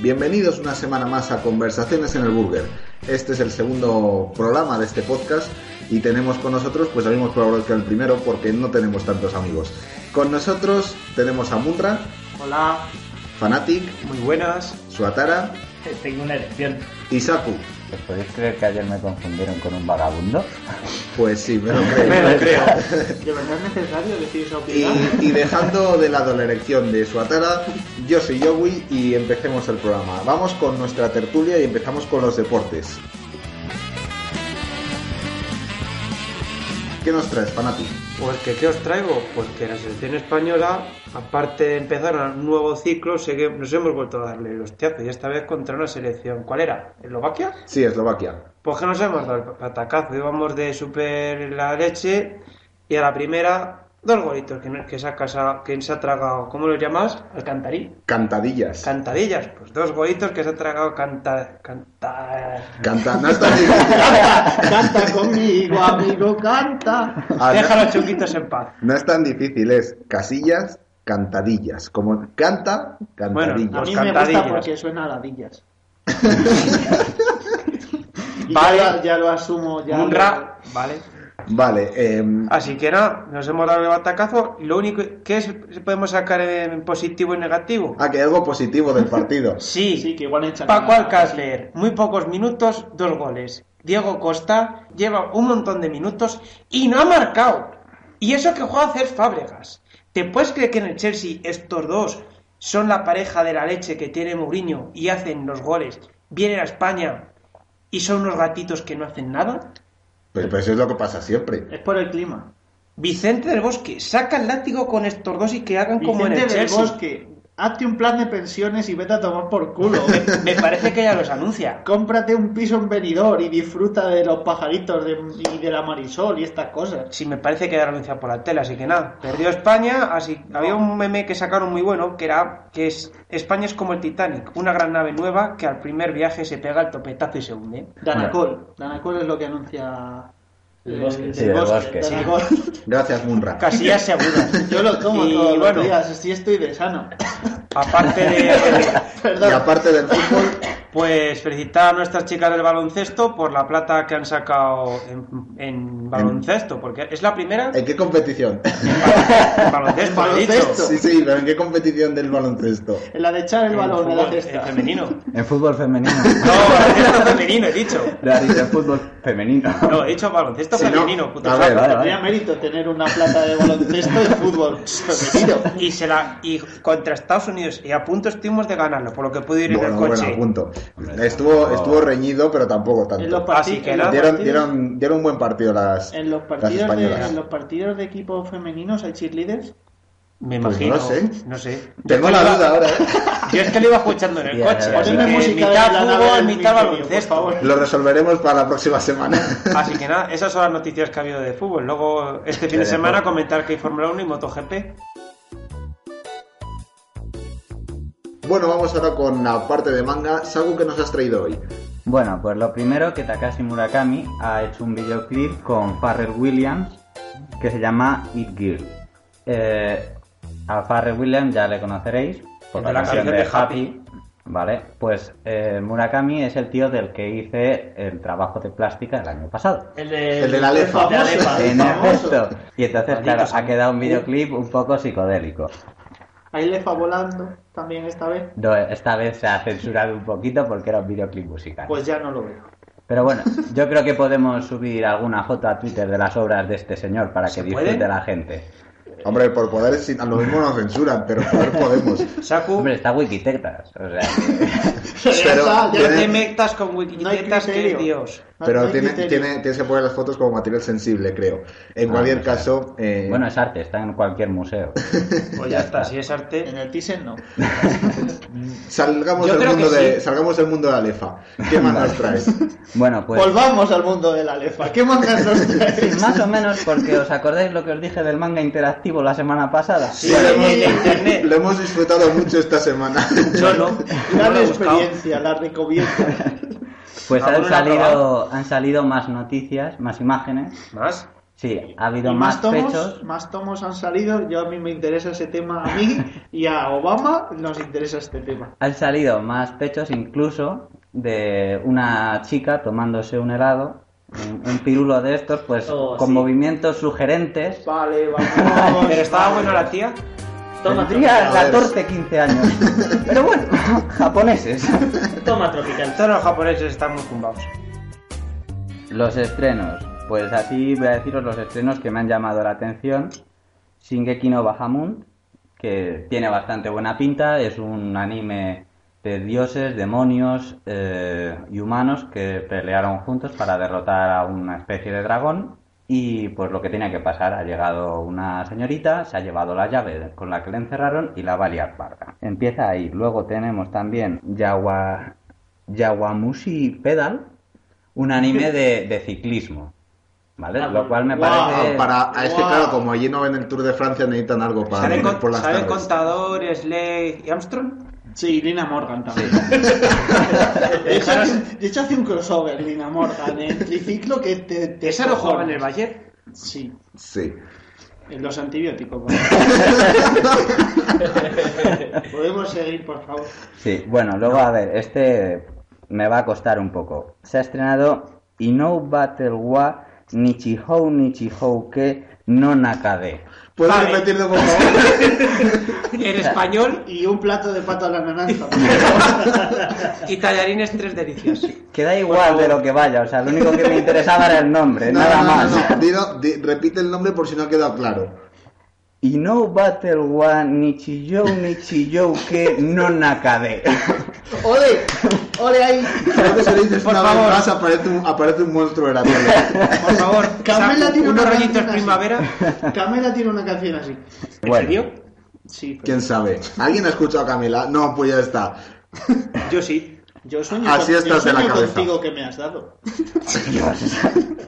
Bienvenidos una semana más a Conversaciones en el Burger. Este es el segundo programa de este podcast y tenemos con nosotros pues los mismos colaboradores que el primero porque no tenemos tantos amigos. Con nosotros tenemos a Munra, Hola, Fanatic, muy buenas. Suatara Tengo una elección. y Saku. ¿Os podéis creer que ayer me confundieron con un vagabundo? Pues sí, me lo creo. Me lo creo. ¿De verdad es necesario decir esa opinión? Y, y dejando de lado la elección de Suatara, yo soy Yowi y empecemos el programa. Vamos con nuestra tertulia y empezamos con los deportes. ¿Qué nos traes, Fanatic? Pues que qué os traigo, pues que la selección española, aparte de empezar un nuevo ciclo, nos hemos vuelto a darle los tiazos y esta vez contra una selección. ¿Cuál era? ¿Eslovaquia? Sí, Eslovaquia. Pues que nos hemos dado el patacazo, íbamos de super la leche y a la primera dos golitos que, que se ha casado, que se ha tragado, ¿cómo lo llamas? Alcantarí. Cantadillas. Cantadillas, pues dos golitos que se ha tragado canta, canta, Canta, no está difícil. Canta conmigo, amigo, canta. Ah, Deja a no, los chunguitos en paz. no es tan difícil, es casillas, cantadillas. Como canta, A cantadillas. Los mí me cantadillas. gusta porque suena a ladillas. Vale. ya, lo- ya lo asumo, ya. Un lo- rap, ¿vale? Vale, em, Así que nada, nos hemos dado el batacazo. Lo único que es, podemos sacar en positivo y negativo. ah, que hay algo positivo del partido. Sí, Sí, que igual echan. Paco Alcácer, muy pocos minutos, dos goles. Diego Costa lleva un montón de minutos y no ha marcado. Y eso que juega Cés Fábregas. ¿Te puedes creer que en el Chelsea estos dos son la pareja de la leche que tiene Mourinho y hacen los goles? Vienen a España y son unos gatitos que no hacen nada. Pues, pues eso es lo que pasa siempre. Es por el clima. Vicente del Bosque, saca el látigo con estos dos y que hagan como en el Vicente del Chelsea. Bosque, hazte un plan de pensiones y vete a tomar por culo. Me parece que ya los anuncia. Cómprate un piso en Benidorm y disfruta de los pajaritos de- y de la marisol y estas cosas. Sí, me parece que ya lo anuncia por la tele, así que nada. Perdió España, así había un meme que sacaron muy bueno, que era que es España es como el Titanic, una gran nave nueva que al primer viaje se pega el topetazo y se hunde. Danacol. Danacol es lo que anuncia. El bosque. Sí, del bosque, sí. Danacol. Gracias, Munra. Casillas seguras. Yo lo tomo Y todos bueno. los días, así estoy de sano. Aparte de, Y Perdón. aparte del fútbol, pues felicitar a nuestras chicas del baloncesto por la plata que han sacado en, en baloncesto, porque es la primera ¿en qué competición? en baloncesto, En he dicho. baloncesto. Sí, sí, pero ¿en qué competición del baloncesto? En la de echar el En balón en la fútbol, cesta. en femenino. En fútbol femenino. No, baloncesto femenino, he dicho. Le has dicho fútbol femenino. No, he dicho baloncesto Si no, femenino, puto a ver, saco. vale, Tendría vale. mérito tener una plata de baloncesto y fútbol femenino. Y se la y contra Estados Unidos y a punto estuvimos de ganarlo, por lo que pude ir en Bueno, el bueno, coche. a punto. Hombre, Estuvo, tampoco- estuvo reñido, pero tampoco En los, tanto. Así que nada. los Dieron, partidos, dieron, dieron un buen partido las, en los las partidos de, españolas. en los partidos de equipos femeninos hay cheerleaders. Me Pues imagino. no sé. No sé. Tengo la que duda ahora, ¿eh? Yo es que lo iba escuchando en el Ya, coche. así que de mitad fútbol, mitad baloncesto. Lo resolveremos para la próxima semana. Así que nada, esas son las noticias que ha habido de fútbol. Luego, este fin de De semana, deporte. comentar que hay Fórmula 1 y MotoGP. Bueno, vamos ahora con la parte de manga. Sagu, ¿qué nos has traído hoy? Bueno, pues lo primero que Takashi Murakami ha hecho un videoclip con Pharrell Williams que se llama It Girl. Eh, a Pharrell Williams ya le conoceréis por la, de la canción de canción de Happy. Vale, pues eh, Murakami es el tío del que hice el trabajo de plástica el año pasado. El de, El de la lefa. famoso, el En efecto. Y entonces, Maldito claro, ha quedado un videoclip un poco psicodélico. Ahí lefa volando también esta vez. No, esta vez se ha censurado un poquito porque era un videoclip musical. Pues ya no lo veo. Pero bueno, yo creo que podemos subir alguna foto a Twitter de las obras de este señor para que ¿Se disfrute puede? la gente. Hombre, por poder, si- a lo mismo nos censuran, pero poder podemos. Saku, Hombre, está Wikitectas. O sea, Pero Ya está, ya no tiene- te metas con No hay Wikitetas que es. Dios. No Pero hay tiene, tiene, tienes que poner las fotos como material sensible, creo. En Ah, cualquier pues, caso, eh, Bueno, es arte, está en cualquier museo. Pues ya está, si es arte. En el Thyssen no. salgamos, del mundo de, sí. salgamos del mundo de la lefa. ¿Qué más nos traes? Bueno, pues Volvamos al mundo de la lefa. ¿Qué mangas nos sí, traes? más o menos porque os acordáis lo que os dije del manga interactivo la semana pasada. Sí, lo hemos internet. Lo hemos disfrutado mucho esta semana. Yo no. Gran No experiencia, la recomiendo. Pues han salido, han salido más noticias, más imágenes. ¿Más? Sí, ha habido más, más tomos, pechos. más tomos han salido. Yo a mí me interesa ese tema a mí y a Obama nos interesa este tema. Han salido más pechos incluso de una chica tomándose un helado, un, un pirulo de estos, pues Oh, con sí. movimientos sugerentes. Vale, vamos. Pero estaba bueno la tía. Toma, Tendría A ver. 14, 15 años. Pero bueno, japoneses. Toma, tropical. Todos los japoneses están muy. Los estrenos. Pues así voy a deciros los estrenos que me han llamado la atención. Shingeki no Bahamut, que tiene bastante buena pinta, es un anime de dioses, demonios eh, y humanos que pelearon juntos para derrotar a una especie de dragón. Y pues lo que tenía que pasar, ha llegado una señorita, se ha llevado la llave con la que le encerraron y la va a liar parda. Empieza ahí. Luego tenemos también Yawa, Yawamushi Pedal, un anime de, de ciclismo. ¿Vale? Ah, Lo cual me parece... Para, es que Wow. claro, como allí no ven el Tour de Francia, necesitan algo para ¿Salen, dormir con- por las. Contador, Slade y Armstrong? Sí, Lina Morgan también. De hecho, de hecho, hace un crossover, Lina Morgan, en triciclo que te. te ¿Esa no jugaba en el. Bayern? Sí, Sí. en los antibióticos. Podemos seguir, por favor. Sí, bueno, luego a ver, este me va a costar un poco. Se ha estrenado Inou Battle wa Nichihou Nichihou ke no Nakade. ¿Puedes Vale. repetirlo, por favor? En español Y un plato de pato a la naranja. y tallarines tres delicias. Queda igual de lo que vaya, o sea, lo único que me interesaba era el nombre, No, nada no, no, más. no, no. Dilo- di- repite el nombre por si no ha quedado claro. Inou Battle wa Nichihou Nichihou ke no Nakade. ¡Ole! ¡Ole ahí! Creo que se le Por una vez favor. más, aparece un, aparece un monstruo de la tele. Por favor, Camela tiene unos una rollitos canción así. primavera. Camela tiene una canción así. ¿En Bueno. serio? Sí, pero ¿Quién sabe? ¿Alguien ha escuchado a Camila? No, pues ya está. Yo sí. yo sueño, Así con- yo estás de la sueño cabeza. contigo que me has dado.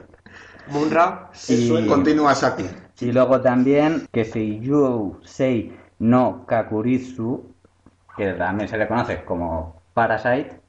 Munra. Y, Continúa, Saki. y luego también que si Yu Sei no Kakurisu, que también se le conoce como Parasite.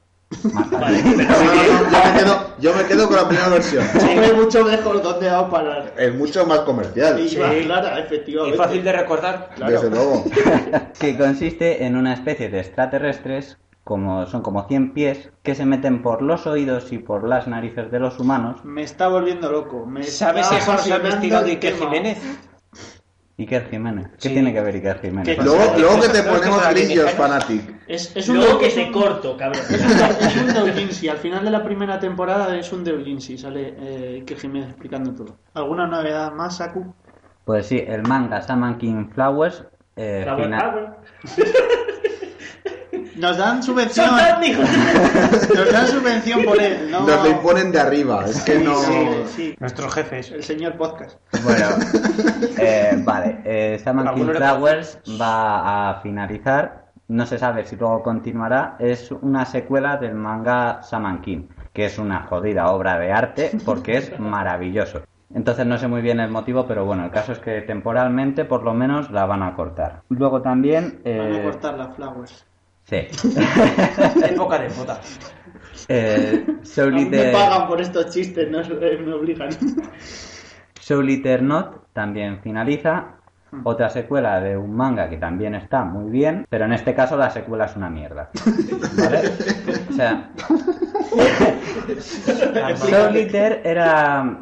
Más Vale, fácil. pero No, muy no, bien. no, yo, me quedo, yo me quedo con la primera versión. Hombre, mucho mejor dónde va a parar. Es mucho más comercial. Y Sí. más clara, Y efectivamente. fácil de recordar. Desde luego. que consiste en una especie de extraterrestres, como son como 100 pies, que se meten por los oídos y por las narices de los humanos. Me está volviendo loco. Me ¿Sabes eso nos ha apasionando investigado el Iker. Jiménez? Iker Jiménez. ¿Qué Sí. tiene que ver Iker Jiménez? Que- Luego, luego que te ponemos grillos. Fanatic. Es, es un Luego que es te corto, cabrón. Es un, doujinshi. Al final de la primera temporada es un doujinshi. Sale eh, Iker Jiménez explicando todo. ¿Alguna novedad más, Saku? Pues sí, el manga Saman King Flowers. eh. Nos dan subvención. Nos dan subvención por él, ¿no? Nos lo imponen de arriba. Es que Sí, no. sí, sí. Nuestros jefes. El señor podcast. Bueno, eh, vale. Eh, King Flowers va a finalizar. No se sabe si luego continuará. Es una secuela del manga Saman King, que es una jodida obra de arte porque es maravilloso. Entonces no sé muy bien el motivo, pero bueno, el caso es que temporalmente por lo menos la van a cortar. Luego también... Van a Eh, cortar las flowers. Sí. Época de foda. Eh, Soul me Eater- pagan por estos chistes, no eh, me obligan. Soul Eater Not también finaliza. Otra secuela de un manga que también está muy bien, pero en este caso la secuela es una mierda. ¿Vale? O sea, Soul Eater era.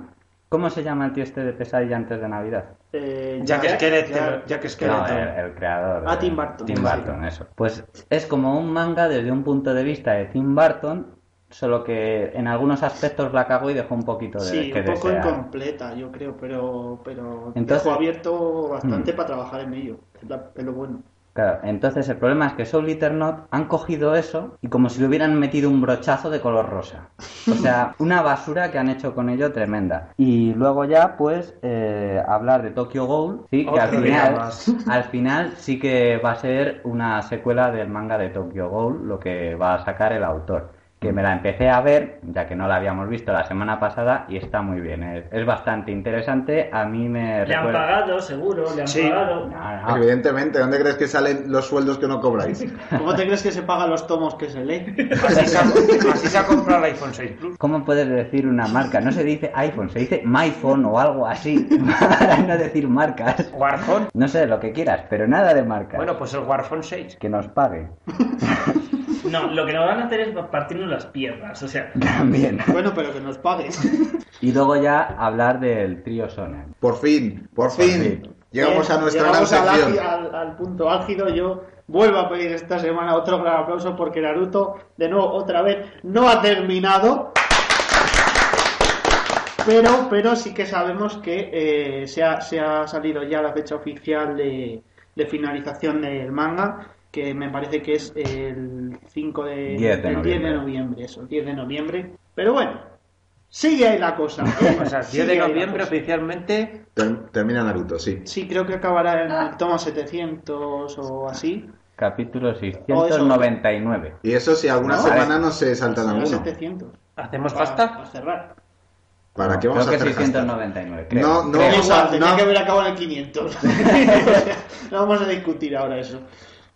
¿Cómo se llama el tío este de Pesadilla antes de Navidad? Eh, Jack Jack- Skeleton. Jack- No, el, el creador. Ah, Tim Burton. Tim Sí. Burton, eso. Pues es como un manga desde un punto de vista de Tim Burton, solo que en algunos aspectos la cagó y dejó un poquito de Sí, que un poco desear. incompleta, yo creo, pero, pero Entonces- dejó abierto bastante Mm. para trabajar en ello. Es lo bueno. Claro, entonces el problema es que Soul Eater Not han cogido eso y como si le hubieran metido un brochazo de color rosa. O sea, una basura que han hecho con ello tremenda. Y luego ya, pues, eh, hablar de Tokyo Ghoul, sí, que al final, al final sí que va a ser una secuela del manga de Tokyo Ghoul, lo que va a sacar el autor. Que me la empecé a ver, ya que no la habíamos visto la semana pasada, y está muy bien. Es, es bastante interesante. A mí me Le han pagado, seguro, le han Sí. pagado. No, no. Evidentemente, ¿dónde crees que salen los sueldos que no cobráis? ¿Cómo te crees que se pagan los tomos que se lee? Así se, ha, así se ha comprado el iPhone 6 Plus. ¿Cómo puedes decir una marca? No se dice iPhone, se dice MyPhone o algo así, para no decir marcas. Warphone. No sé, lo que quieras, pero nada de marcas. Bueno, pues el Warphone 6. Que nos pague. No, lo que nos van a hacer es partirnos las piernas. O sea, También. Bueno, pero que nos paguen. Y luego ya hablar del trío Sonen. Por fin, por fin. fin. Llegamos a nuestra gran llegamos álgi- al- al punto álgido. Yo vuelvo a pedir esta semana otro gran aplauso porque Naruto, de nuevo, otra vez, no ha terminado. Pero, pero sí que sabemos que eh, se, ha, se ha salido ya la fecha oficial de, de finalización del manga, que me parece que es el 5 de, 10 de el 10 de noviembre. eso, 10 de noviembre. Pero bueno, sigue ahí la cosa. ¿eh? O sea, 10 Sigue de noviembre oficialmente. Ter- termina Naruto, sí. Sí, creo que acabará en el tomo 700 o así. Capítulo 699. Y eso si alguna No, semana no se saltan Será alguno. 700. ¿Hacemos pasta? para cerrar. ¿Para qué vamos Creo a que hacer hashtag? 699, creo. No, no, Creo. vamos Igual, a- tenía no. que haber acabado en el 500. O sea, no vamos a discutir ahora eso.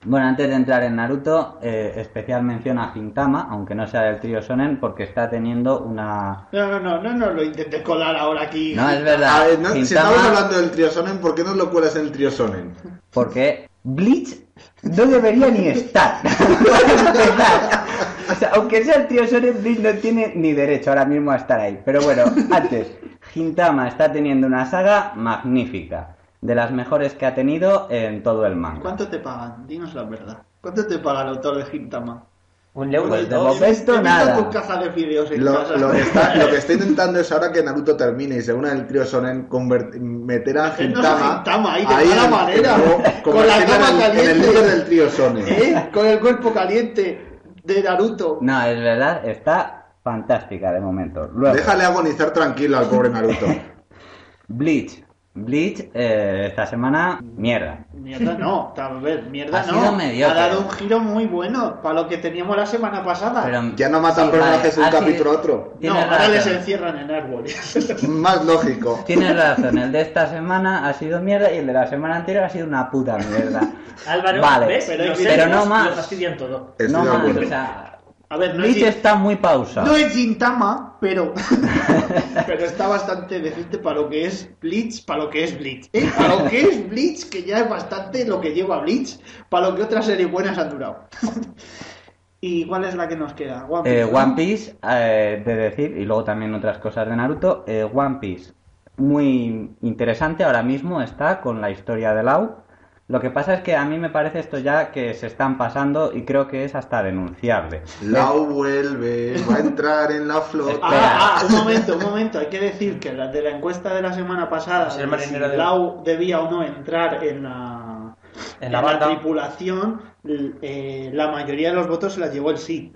Bueno, antes de entrar en Naruto, eh, especial mención a Gintama, aunque no sea del trío Sonen, porque está teniendo una... No, no, no, no, no lo intentes colar ahora aquí. No, es verdad. A ver, no, si estamos hablando del trío Sonen, ¿por qué no lo cuelas en el trío Sonen? Porque Bleach no debería ni estar. O sea, aunque sea el trío Sonen, Bleach no tiene ni derecho ahora mismo a estar ahí. Pero bueno, antes, Gintama está teniendo una saga magnífica. De las mejores que ha tenido en todo el manga. ¿Cuánto te pagan? Dinos la verdad. ¿Cuánto te paga el autor de Gintama? Un euro Pues y de dos. momento nada. tu caja de fideos en Lo, casa. lo que está, lo que está intentando es ahora que Naruto termine y se una el trío Sonen, meter a Meternos a Gintama, Gintama ahí de mala manera, como- con la cama en el- en el caliente. líder del trío Sonen. ¿Eh? Con el cuerpo caliente de Naruto. No, es verdad, está fantástica de momento. Luego, Déjale agonizar tranquilo al pobre Naruto. Bleach. Bleach, eh, esta semana, mierda. Mierda no, tal vez, mierda Ha no. sido mediocre. Ha dado un giro muy bueno para lo que teníamos la semana pasada. Pero, Ya no matan sí, personajes de un vale, ha capítulo a otro. no, Tienes ahora razón. les encierran en árboles. Más lógico. Tienes razón, el de esta semana ha sido mierda y el de la semana anterior ha sido una puta mierda. Álvaro, Vale, ¿ves? pero no más. Lo fastidian todo. Estoy no más, o sea, A ver, no es, Bleach está muy pausado. no es Gintama, pero pero está bastante decente para lo que es Bleach, para lo que es Bleach. ¿eh? Para lo que es Bleach, que ya es bastante lo que lleva Bleach, para lo que otras series buenas han durado. ¿Y cuál es la que nos queda? One Piece. Eh, ¿no? One Piece, eh, de decir, y luego también otras cosas de Naruto, One Piece, muy interesante ahora mismo está con la historia de Lau. Lo que pasa es que a mí me parece esto ya que se están pasando y creo que es hasta denunciable. Lau vuelve, va a entrar en la flota. Ah, ah, un momento, un momento. Hay que decir que la de la encuesta de la semana pasada, si de- Lau debía o no entrar en la, En la tripulación, eh, la mayoría de los votos se las llevó el sí.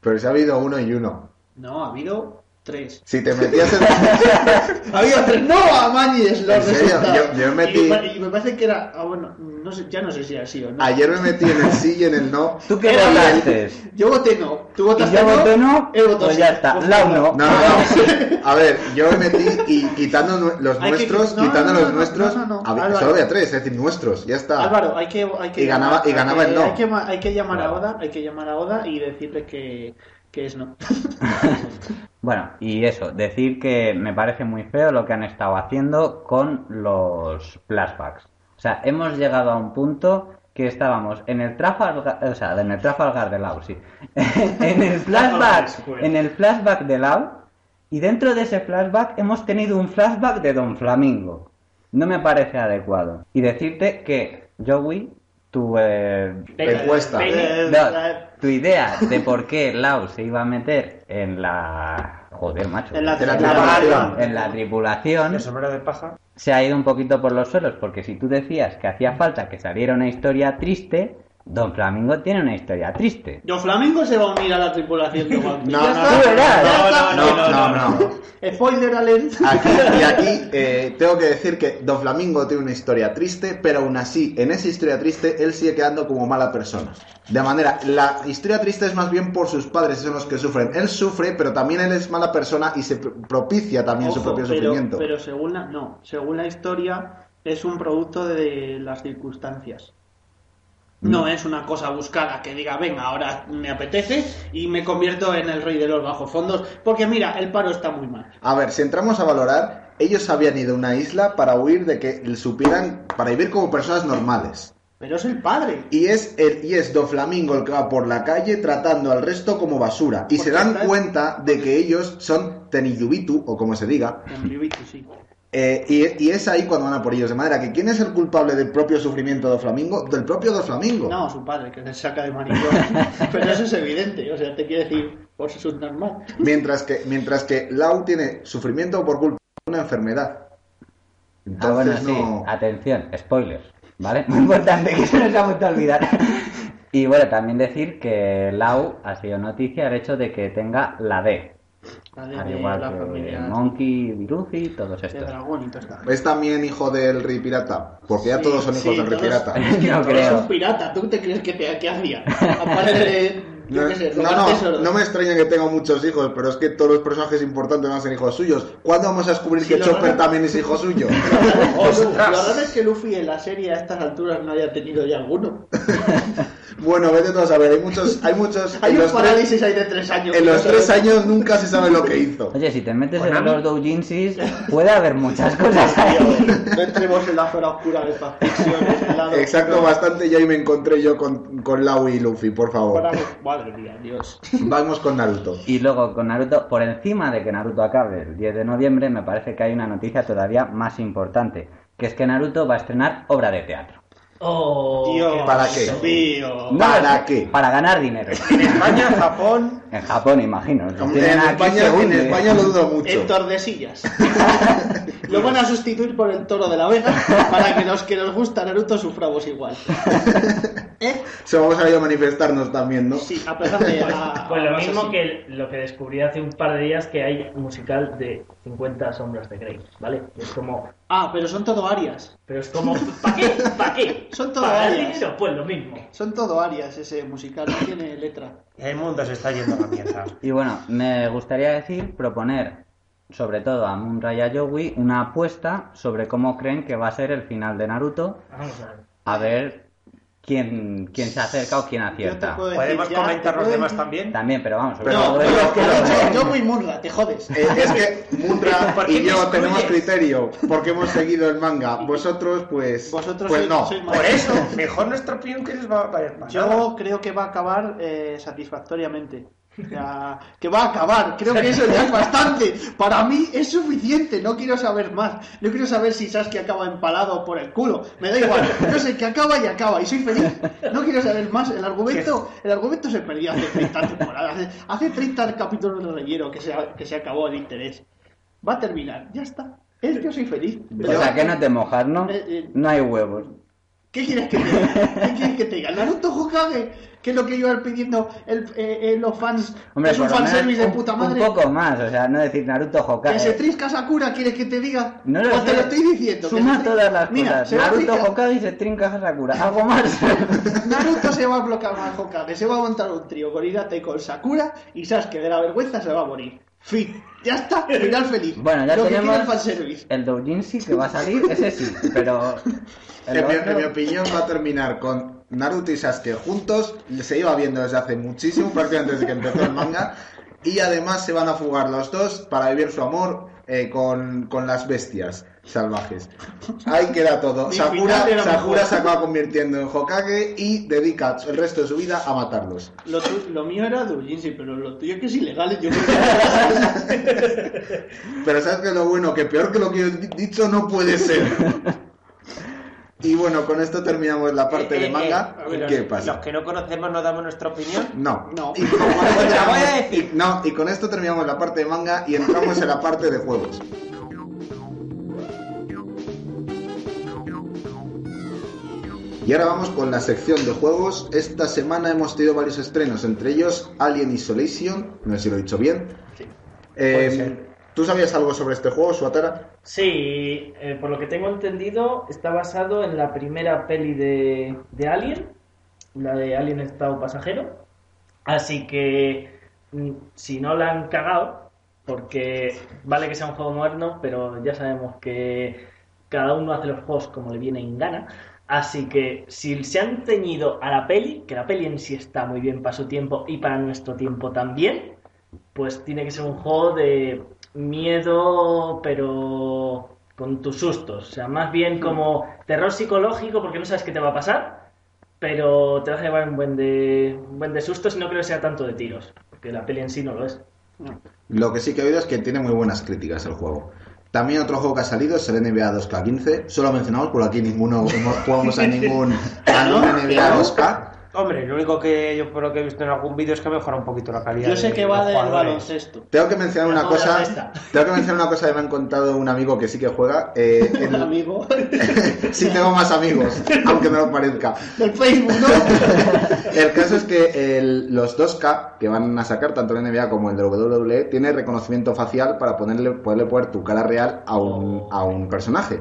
Pero si ha habido uno y uno. No, ha habido tres. Si te metías en... Ha habido tres. No, Amañes, los ¿En serio? Yo- yo metí- Y, me, y me parece que era. Ah, bueno, no sé, ya no sé si era sí o no. Ayer me metí en el sí y en el no. ¿Tú qué Era votaste? Yo voté no. ¿Tú votaste yo no? voté no, Él votó pues sí. ya está. Pues Lau no. no. No. A ver, yo me metí y quitando los Hay que- nuestros, no, quitando no, los no, nuestros, no, no, no. había- solo había tres, es decir, nuestros, ya está. Álvaro, hay que, hay que Y ganaba- y ganaba que- el no. Hay que, hay que llamar a. Oda, hay que llamar a Oda y decirle que, que es no. Bueno, y eso, decir que me parece muy feo lo que han estado haciendo con los flashbacks. O sea, hemos llegado a un punto que estábamos en el Trafalgar, o sea, en el Trafalgar de Lau, sí. en el flashback, en el flashback de Lau, y dentro de ese flashback hemos tenido un flashback de Don Flamingo. No me parece adecuado. Y decirte que, Joey, tu, eh, Eh, no, tu idea de por qué Lau se iba a meter en la Joder, macho. En la En la- tripulación. en la tripulación El sombrero de paja. se ha ido un poquito por los suelos, porque si tú decías que hacía falta que saliera una historia triste, Don Flamingo tiene una historia triste. Don Flamingo se va a unir a la tripulación de One Piece. No, no, está. no, no. No, no, no. Spoiler alert. Aquí, y aquí eh, tengo que decir que Don Flamingo tiene una historia triste, pero aún así, en esa historia triste, él sigue quedando como mala persona. De manera, la historia triste es más bien por sus padres, son los que sufren. Él sufre, pero también él es mala persona y se pr- propicia también su propio pero, sufrimiento. pero según la, no, según la historia es un producto de las circunstancias. No es una cosa buscada que diga, venga, ahora me apetece y me convierto en el rey de los bajos fondos, porque mira, el paro está muy mal. A ver, si entramos a valorar, ellos habían ido a una isla para huir de que supieran, para vivir como personas normales. Pero es el padre. Y es, el, y es Don Flamingo el que va por la calle tratando al resto como basura. Y se dan cuenta de que ellos son Teniyubitu, o como se diga. En Blibito, sí. Eh, y, y es ahí cuando van a por ellos. De manera que, ¿quién es el culpable del propio sufrimiento de Flamingo? Del propio Don Flamingo. No, su padre, que se saca de maricón. Pero eso es evidente, o sea, te quiere decir, pues eso es normal. Mientras que, mientras que Lau tiene sufrimiento por culpa de una enfermedad. Ah, bueno, Entonces sí. no. Atención, spoilers. ¿Vale? Muy importante que se nos ha vuelto a olvidar. Y bueno, también decir que Lau ha sido noticia el hecho de que tenga la D. La de, Al de igual la que familia Monkey, Viruzi, todos de estos. dragón y todo esto. ¿Es también hijo del rey pirata? Porque ya todos son hijos sí, del rey todos- pirata. Es que No creo. son pirata, ¿tú te crees que, te, que hacía? Aparte de, No, sé, no, no, me extraña que tenga muchos hijos, pero es que todos los personajes importantes van a ser hijos suyos. ¿Cuándo vamos a descubrir Sí, que Chopper también es hijo suyo? Lo raro es que Luffy en la serie a estas alturas no haya tenido ya alguno. bueno, vete todos a ver, hay muchos, hay muchos. Hay en un los tres, parálisis ahí de tres años. en los tres años nunca se sabe lo que hizo. Oye, si te metes en los doujinsis, puede haber muchas cosas ahí. No entremos en la zona oscura de estas ficciones. Exacto, bastante y ahí me encontré yo con, con Lau y Luffy, por favor. Para- Madre mía, Dios. Vamos con Naruto. Y luego con Naruto, por encima de que Naruto acabe el 10 de noviembre, me parece que hay una noticia todavía más importante, que es que Naruto va a estrenar obra de teatro. Oh, Dios ¿Para qué? mío. ¿Para qué? Para ganar dinero. En España, Japón. En Japón, imagino. En España, en. España lo dudo mucho. En Tordesillas. Lo van a sustituir por el toro de la Vega para que los que nos gusta Naruto suframos igual. ¿Eh? Se vamos a ir a manifestarnos también, ¿no? Sí, a pesar de. a- Pues lo mismo así. que lo que descubrí hace un par de días que hay un musical de 50 sombras de Grey, ¿vale? Es como, Ah, pero son todo arias. pero es como, ¿para qué? ¿Para qué? Son todo ¿Para arias. dinero? Pues lo mismo. Son todo arias ese musical, no tiene letra. El mundo se está yendo a la mierda. Y bueno, me gustaría decir, proponer, sobre todo a Moonray y a Yowie, una apuesta sobre cómo creen que va a ser el final de Naruto, Vamos a ver. Quién, quién se acerca o quién Yo acierta. decir ¿Podemos ya, comentar los demás también? También, pero vamos, No, pero que hecho yo muy murra, te jodes. Eh, es que Munra ¿Por qué y yo excluyes? tenemos criterio porque hemos seguido el manga. Vosotros, pues. Vosotros pues sois- no. sois Por eso, mejor nuestra opinión que les va a parecer más. Yo creo que va a acabar eh, satisfactoriamente. O sea, que va a acabar. Creo que eso ya es bastante. Para mí es suficiente. No quiero saber más. No quiero saber si Sasuke acaba empalado por el culo. Me da igual. Yo sé que acaba y acaba. Y soy feliz. No quiero saber más. El argumento, el argumento se perdió hace 30 temporadas. Hace, hace 30 capítulos de relleno que se, que se acabó el interés. Va a terminar. Ya está. Es que soy feliz. O sea, que no te mojas, ¿no? Eh, eh. No hay huevos. ¿Qué quieres que te diga? ¿Qué quieres que te diga? Naruto Hokage, que es lo que iba pidiendo el, eh, eh, los fans. Hombre, es un fanservice de un- puta Un madre. poco más, o sea, no decir Naruto Hokage. Que se trisca Sakura, ¿quieres que te diga? No lo Pues te lo estoy diciendo. que Suma todas las Mira, cosas. Naruto Hokage y se trinca Sakura. Algo más. Naruto se va a bloquear al Hokage, se va a montar un trío con Hinata y con Sakura y Sasuke de la vergüenza se va a morir. Fin. Ya está, final feliz. Bueno, ya lo tenemos el doujinshi que va a salir, ese sí, pero... el En mi, en mi opinión va a terminar con Naruto y Sasuke juntos, se iba viendo desde hace muchísimo, prácticamente desde que empezó el manga, y además se van a fugar los dos para vivir su amor eh, con, con las bestias salvajes. Ahí queda todo. Sakura, Sakura se acaba convirtiendo en Hokage y dedica el resto de su vida a matarlos. Lo, tu- lo mío era Doujinshi, pero lo tuyo que es ilegal. Yo creo que Pero sabes que lo bueno, que peor que lo que yo he di- dicho no puede ser. Y bueno, con esto terminamos la parte Eh, de eh, manga. eh, y los- ¿Qué pasa? Los que no conocemos no damos nuestra opinión. No. No. Y con, voy a decir. y- no, y con esto terminamos la parte de manga y entramos en la parte de juegos. Y ahora vamos con la sección de juegos. Esta semana hemos tenido varios estrenos, entre ellos Alien Isolation, no sé si lo he dicho bien. Eh, Puede ser. ¿Tú sabías algo sobre este juego, Suatara? Sí, eh, por lo que tengo entendido, está basado en la primera peli de, de Alien, la de Alien Estado Pasajero. Así que, mm, si no la han cagado, porque vale que sea un juego moderno, pero ya sabemos que cada uno hace los juegos como le viene en gana. Así que, si se han ceñido a la peli, que la peli en sí está muy bien para su tiempo y para nuestro tiempo también, pues tiene que ser un juego de miedo, pero con tus sustos. O sea, más bien como terror psicológico, porque no sabes qué te va a pasar, pero te vas a llevar un buen de, un buen de sustos y no creo que sea tanto de tiros, porque la peli en sí no lo es. Lo que sí que he oído es que tiene muy buenas críticas el juego. También otro juego que ha salido es el NBA 2K15. Solo mencionamos porque aquí ninguno no jugamos a ningún, a ningún NBA 2K. Hombre, lo único que yo por lo que he visto en algún vídeo es que mejora un poquito la calidad. Yo sé de que va del baloncesto. Tengo que mencionar una cosa. Tengo que mencionar una cosa que me han contado un amigo que sí que juega. eh, el- amigo sí tengo más amigos, aunque no lo parezca. del Facebook, ¿no? El caso es que el- los 2K que van a sacar, tanto el NBA como el de WWE, tiene reconocimiento facial para ponerle, poderle poner tu cara real a un, a un personaje.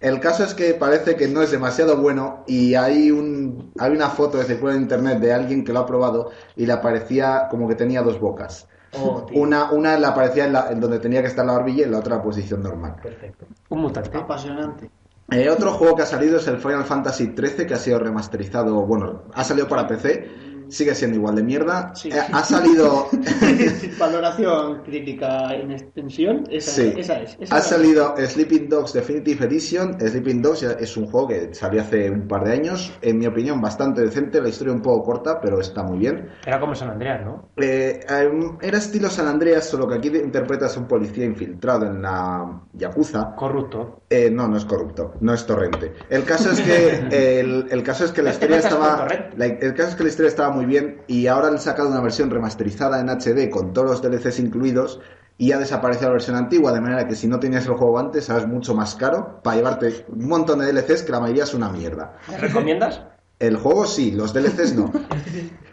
El caso es que parece que no es demasiado bueno y hay, un, hay una foto que circula en internet de alguien que lo ha probado y le aparecía como que tenía dos bocas. Oh. Una, una le aparecía en, la- en donde tenía que estar la barbilla y la otra en la posición normal. Perfecto. Un mutante. Apasionante. Eh, otro juego que ha salido es el Final Fantasy XIII, que ha sido remasterizado, bueno, ha salido para PC, sigue siendo igual de mierda. Sí. Eh, ha salido, Valoración crítica en extensión. Esa, Sí. esa es. esa ha es. salido Sleeping Dogs Definitive Edition. Sleeping Dogs es un juego que salió hace un par de años, en mi opinión bastante decente, la historia un poco corta, pero está muy bien. Era como San Andreas, ¿no? Eh, em, era estilo San Andreas, solo que aquí interpretas a un policía infiltrado en la Yakuza. Corrupto. Eh, no, no es corrupto, no es torrente. El caso es que el, el caso es que la Es que historia estaba la- el caso es que la historia estaba muy bien y ahora han sacado una versión remasterizada en HD con todos los DLCs incluidos y ha desaparecido la versión antigua de manera que si no tenías el juego antes ahora mucho más caro para llevarte un montón de DLCs que la mayoría es una mierda. ¿Me recomiendas? El juego sí, los DLCs no.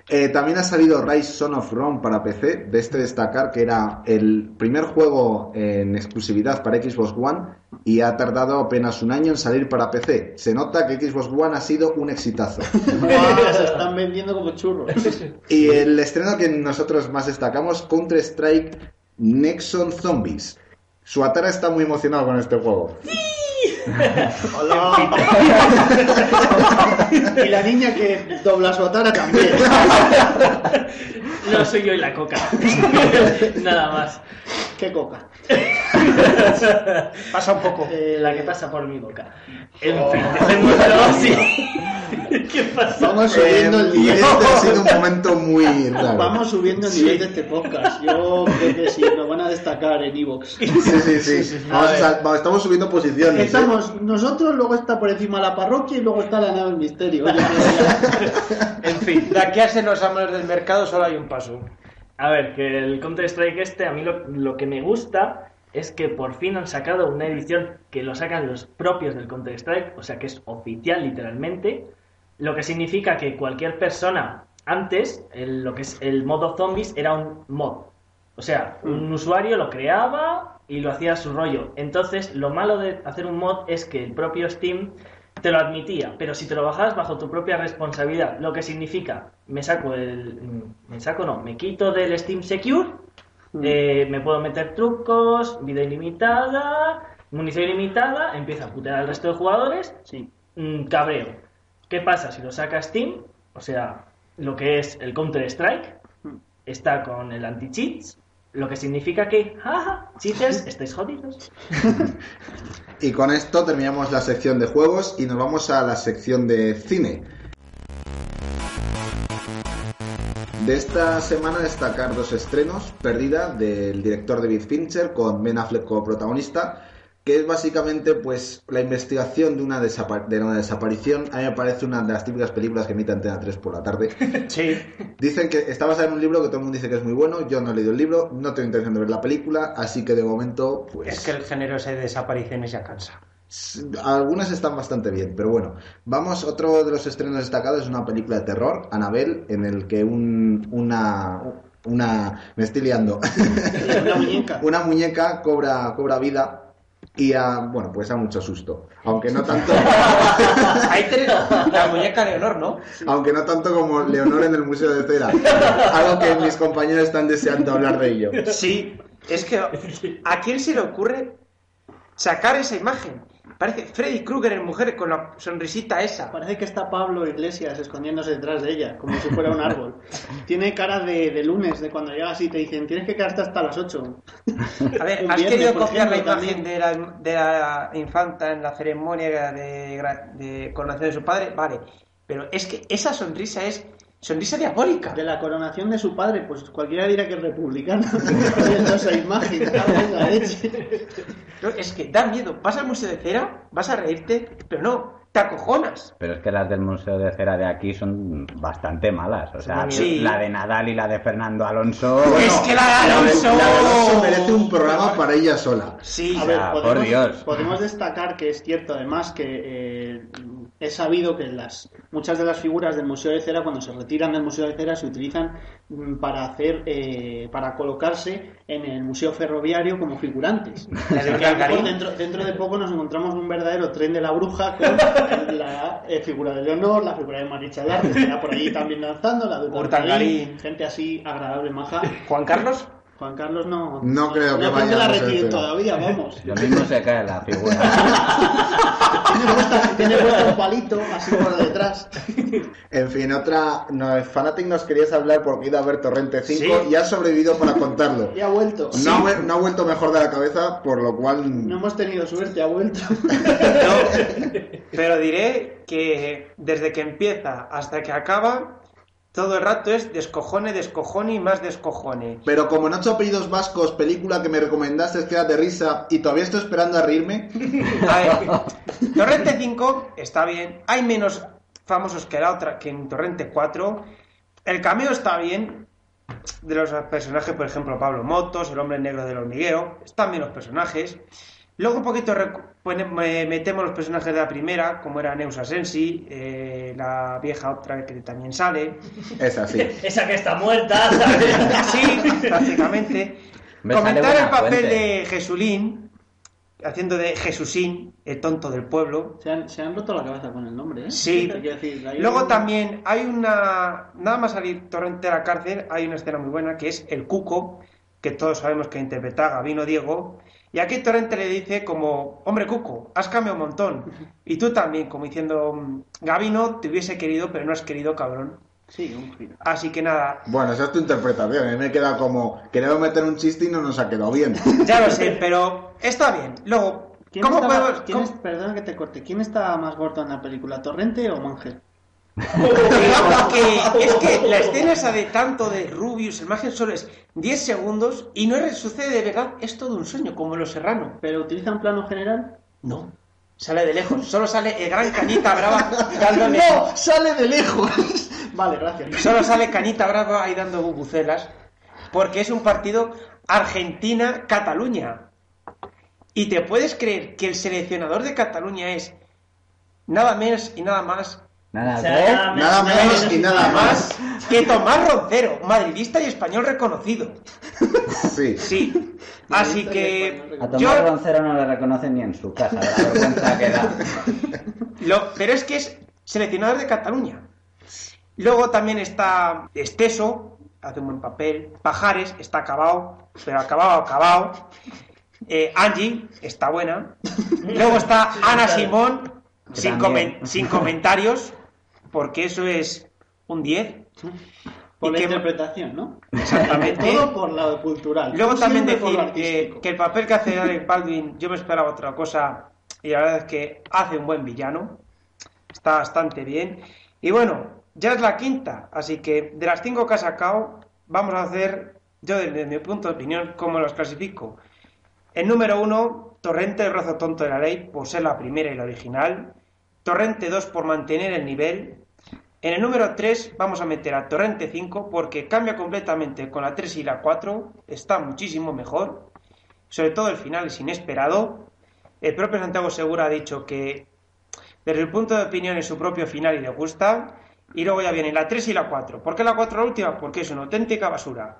Eh, también ha salido Rise Son of Rome para PC, de este destacar que era el primer juego en exclusividad para Xbox One y ha tardado apenas un año en salir para PC. Se nota que Xbox One ha sido un exitazo. Se están vendiendo como churros. Y el estreno que nosotros más destacamos, Counter-Strike Nexon Zombies. Suatara está muy emocionado con este juego. Y la niña que dobla su atara también. No soy yo y la coca. Nada más. Qué coca. Pasa un poco. Eh, la que pasa por mi boca. En fin, dejémoslo así. ¿Qué pasa? Vamos subiendo el Eh, nivel. este ha sido un momento muy raro. Vamos subiendo el nivel de este podcast. Yo creo que sí, nos van a destacar en Evox. Sí, sí, sí. Vamos a estamos subiendo posiciones. ¿eh? Estamos nosotros, luego está por encima la parroquia y luego está la nave del misterio. En fin, de aquí a ser los amos del mercado solo hay un paso. A ver, que el Counter-Strike este, a mí lo, lo que me gusta es que por fin han sacado una edición que lo sacan los propios del Counter-Strike, o sea que es oficial literalmente, lo que significa que cualquier persona, antes, el- lo que es el modo zombies era un mod. O sea, un usuario lo creaba y lo hacía a su rollo. Entonces, lo malo de hacer un mod es que el propio Steam te lo admitía, pero si te lo bajabas bajo tu propia responsabilidad, lo que significa, me saco el... mm, Me saco, no, me quito del Steam Secure, eh, me puedo meter trucos, vida ilimitada, munición ilimitada, empiezo a putear al resto de jugadores, Sí. mm, cabreo. ¿Qué pasa si lo saca Steam? O sea, lo que es el Counter-Strike, está con el anti-cheats, lo que significa que, jaja, cheaters, estáis jodidos. Y con esto terminamos la sección de juegos y nos vamos a la sección de cine. De esta semana destacar dos estrenos, Perdida del director David Fincher con Ben Affleck como protagonista, que es básicamente pues la investigación de una, de una desaparición. A mí me parece una de las típicas películas que emite Antena 3 por la tarde. Sí. Dicen que está basada en un libro que todo el mundo dice que es muy bueno. Yo no he leído el libro, no tengo intención de ver la película, así que de momento, pues. Es que el género ese de desapariciones ya cansa. Algunas están bastante bien, pero bueno. Vamos, otro de los estrenos destacados es una película de terror, Anabel, en el que un, una. Una. Me estoy liando. Una muñeca. una muñeca cobra, cobra vida y a, bueno, pues a mucho susto. Aunque no tanto, Ahí tenés la muñeca Leonor, ¿no? aunque no tanto como Leonor en el Museo de Cera. Algo que mis compañeros están deseando hablar de ello. Sí. Es que ¿a quién se le ocurre sacar esa imagen? Parece Freddy Krueger en mujer con la sonrisita esa. Parece que está Pablo Iglesias escondiéndose detrás de ella, como si fuera un árbol. Tiene cara de, de lunes, de cuando llegas y te dicen, tienes que quedarte hasta las 8. A ver, Un has viernes, querido copiar la imagen de la, de la infanta en la ceremonia de, de coronación de su padre, vale. Pero es que esa sonrisa es sonrisa diabólica. De la coronación de su padre, pues cualquiera dirá que es republicano. Viendo esa imagen, cago en la leche. No, es que da miedo. Vas al museo de cera, vas a reírte, pero no, te acojonas. Pero es que las del Museo de Cera de aquí son bastante malas. O sea, Sí. la de Nadal y la de Fernando Alonso. es que la de Alonso. La de Alonso merece un programa para ella sola. Sí, A ver, por Dios. podemos destacar que es cierto además que eh, he sabido que las muchas de las figuras del Museo de Cera cuando se retiran del Museo de Cera se utilizan mm, para hacer eh, para colocarse en el Museo Ferroviario como figurantes. De que dentro, dentro de poco nos encontramos un verdadero tren de la bruja con la eh, figura de Leonor, la figura de Marichalar, que estará por allí también danzando, la de. Urtangarín, gente así agradable, maja. Juan Carlos. Juan Carlos no, No creo que no vaya la a Museo de retiren todavía, vamos. Lo mismo se cae la figura. Tiene puesto un palito así por detrás. En fin, otra. No, Fanatic nos querías hablar porque he ido a ver Torrente 5 Sí. y ha sobrevivido para contarlo. Y ha vuelto. No, ha, vu- no ha vuelto mejor de la cabeza, por lo cual. No hemos tenido suerte, ha vuelto. No, pero diré que desde que empieza hasta que acaba, todo el rato es descojone, descojone y más descojone. Pero como en ocho apellidos vascos, película que me recomendaste que era de risa y todavía estoy esperando a reírme, A ver, Torrente 5 está bien, hay menos famosos que la otra, que en Torrente 4. El cameo está bien, de los personajes, por ejemplo, Pablo Motos, el hombre negro del hormiguero, están bien los personajes. Luego un poquito metemos los personajes de la primera, como era Neusa Sensi, eh, la vieja otra que también sale. es así. Esa que está muerta, ¿sabes? Sí, prácticamente. Me Comentar el papel fuente. de Jesulín, haciendo de Jesusín, el tonto del pueblo. Se han, se han roto la cabeza con el nombre, ¿eh? Sí. Quiero decir, hay Luego un- también hay una. Nada más salir Torrente de la cárcel, hay una escena muy buena que es el Cuco, que todos sabemos que interpreta a Gabino Diego. Y aquí Torrente le dice como, hombre Cuco, has cambiado un montón. Y tú también, como diciendo, "Mm, Gabino te hubiese querido, pero no has querido, cabrón. Sí, un giro. Así que nada, Bueno, esa es tu interpretación. A mí me queda como. Queremos meter un chiste y no nos ha quedado bien. ya lo sé, pero está bien. Luego, ¿Quién ¿cómo estaba- podemos.? quién cómo- es- perdona que te corte. ¿Quién está más gordo en la película, Torrente o Mangel? Digamos que es que la escena esa de tanto de Rubius, el magia solo es 10 segundos y no sucede de verdad, es todo un sueño, como en Los Serrano. ¿Pero utiliza un plano general? No, sale de lejos, solo sale el gran Cañita Brava dándole... ¡No! ¡Sale de lejos! vale, gracias. Solo sale Cañita Brava ahí dando bubucelas, porque es un partido Argentina-Cataluña. Y te puedes creer que el seleccionador de Cataluña es nada menos y nada más Nada, O sea, ¿qué? nada Nada menos y nada más más. que Tomás Roncero, madridista y español reconocido. Sí. Sí. Así que A Tomás yo Roncero no le reconocen ni en su casa, la vergüenza que da. lo, pero es que es seleccionador de Cataluña. Luego también está Esteso, hace un buen papel. Pajares está acabado, pero acabado, acabado. Eh, Angie está buena. Luego está Ana Simón, sin, comen- sin comentarios, porque eso es un 10. Por Y la que- interpretación, ¿no? Exactamente. Todo por lado cultural. Luego Tú también decir que el papel que hace Alec Baldwin, yo me esperaba otra cosa y la verdad es que hace un buen villano. Está bastante bien. Y bueno, ya es la quinta, así que de las cinco que ha sacado, vamos a hacer, yo desde mi punto de opinión, cómo los clasifico. El número uno, Torrente el brazo tonto de la ley por ser la primera y la original. Torrente 2 por mantener el nivel. En el número 3 vamos a meter a Torrente 5 porque cambia completamente con la 3 y la 4. Está muchísimo mejor. Sobre todo el final es inesperado. El propio Santiago Segura ha dicho que desde el punto de opinión es su propio final y le gusta. Y luego ya viene la 3 y la 4. ¿Por qué la 4 la última? Porque es una auténtica basura.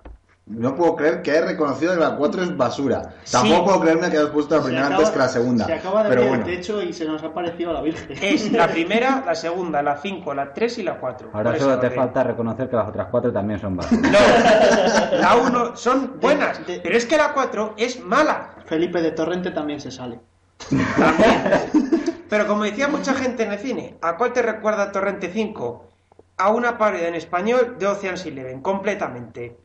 No puedo creer que he reconocido que la 4 es basura. Sí. Tampoco puedo creerme que hayas puesto la primera acaba- antes que la segunda. Se acaba de Pero ver bueno, el techo y se nos ha parecido a la Virgen. Es la primera, la segunda, la 5, la 3 y la 4. Ahora solo te falta reconocer que las otras cuatro también son basura. No, la 1 son buenas, De- de- pero es que la 4 es mala. Felipe de Torrente también se sale. Pero como decía mucha gente en el cine, ¿a cuál te recuerda Torrente 5? A una parodia en español de Ocean's Eleven, completamente.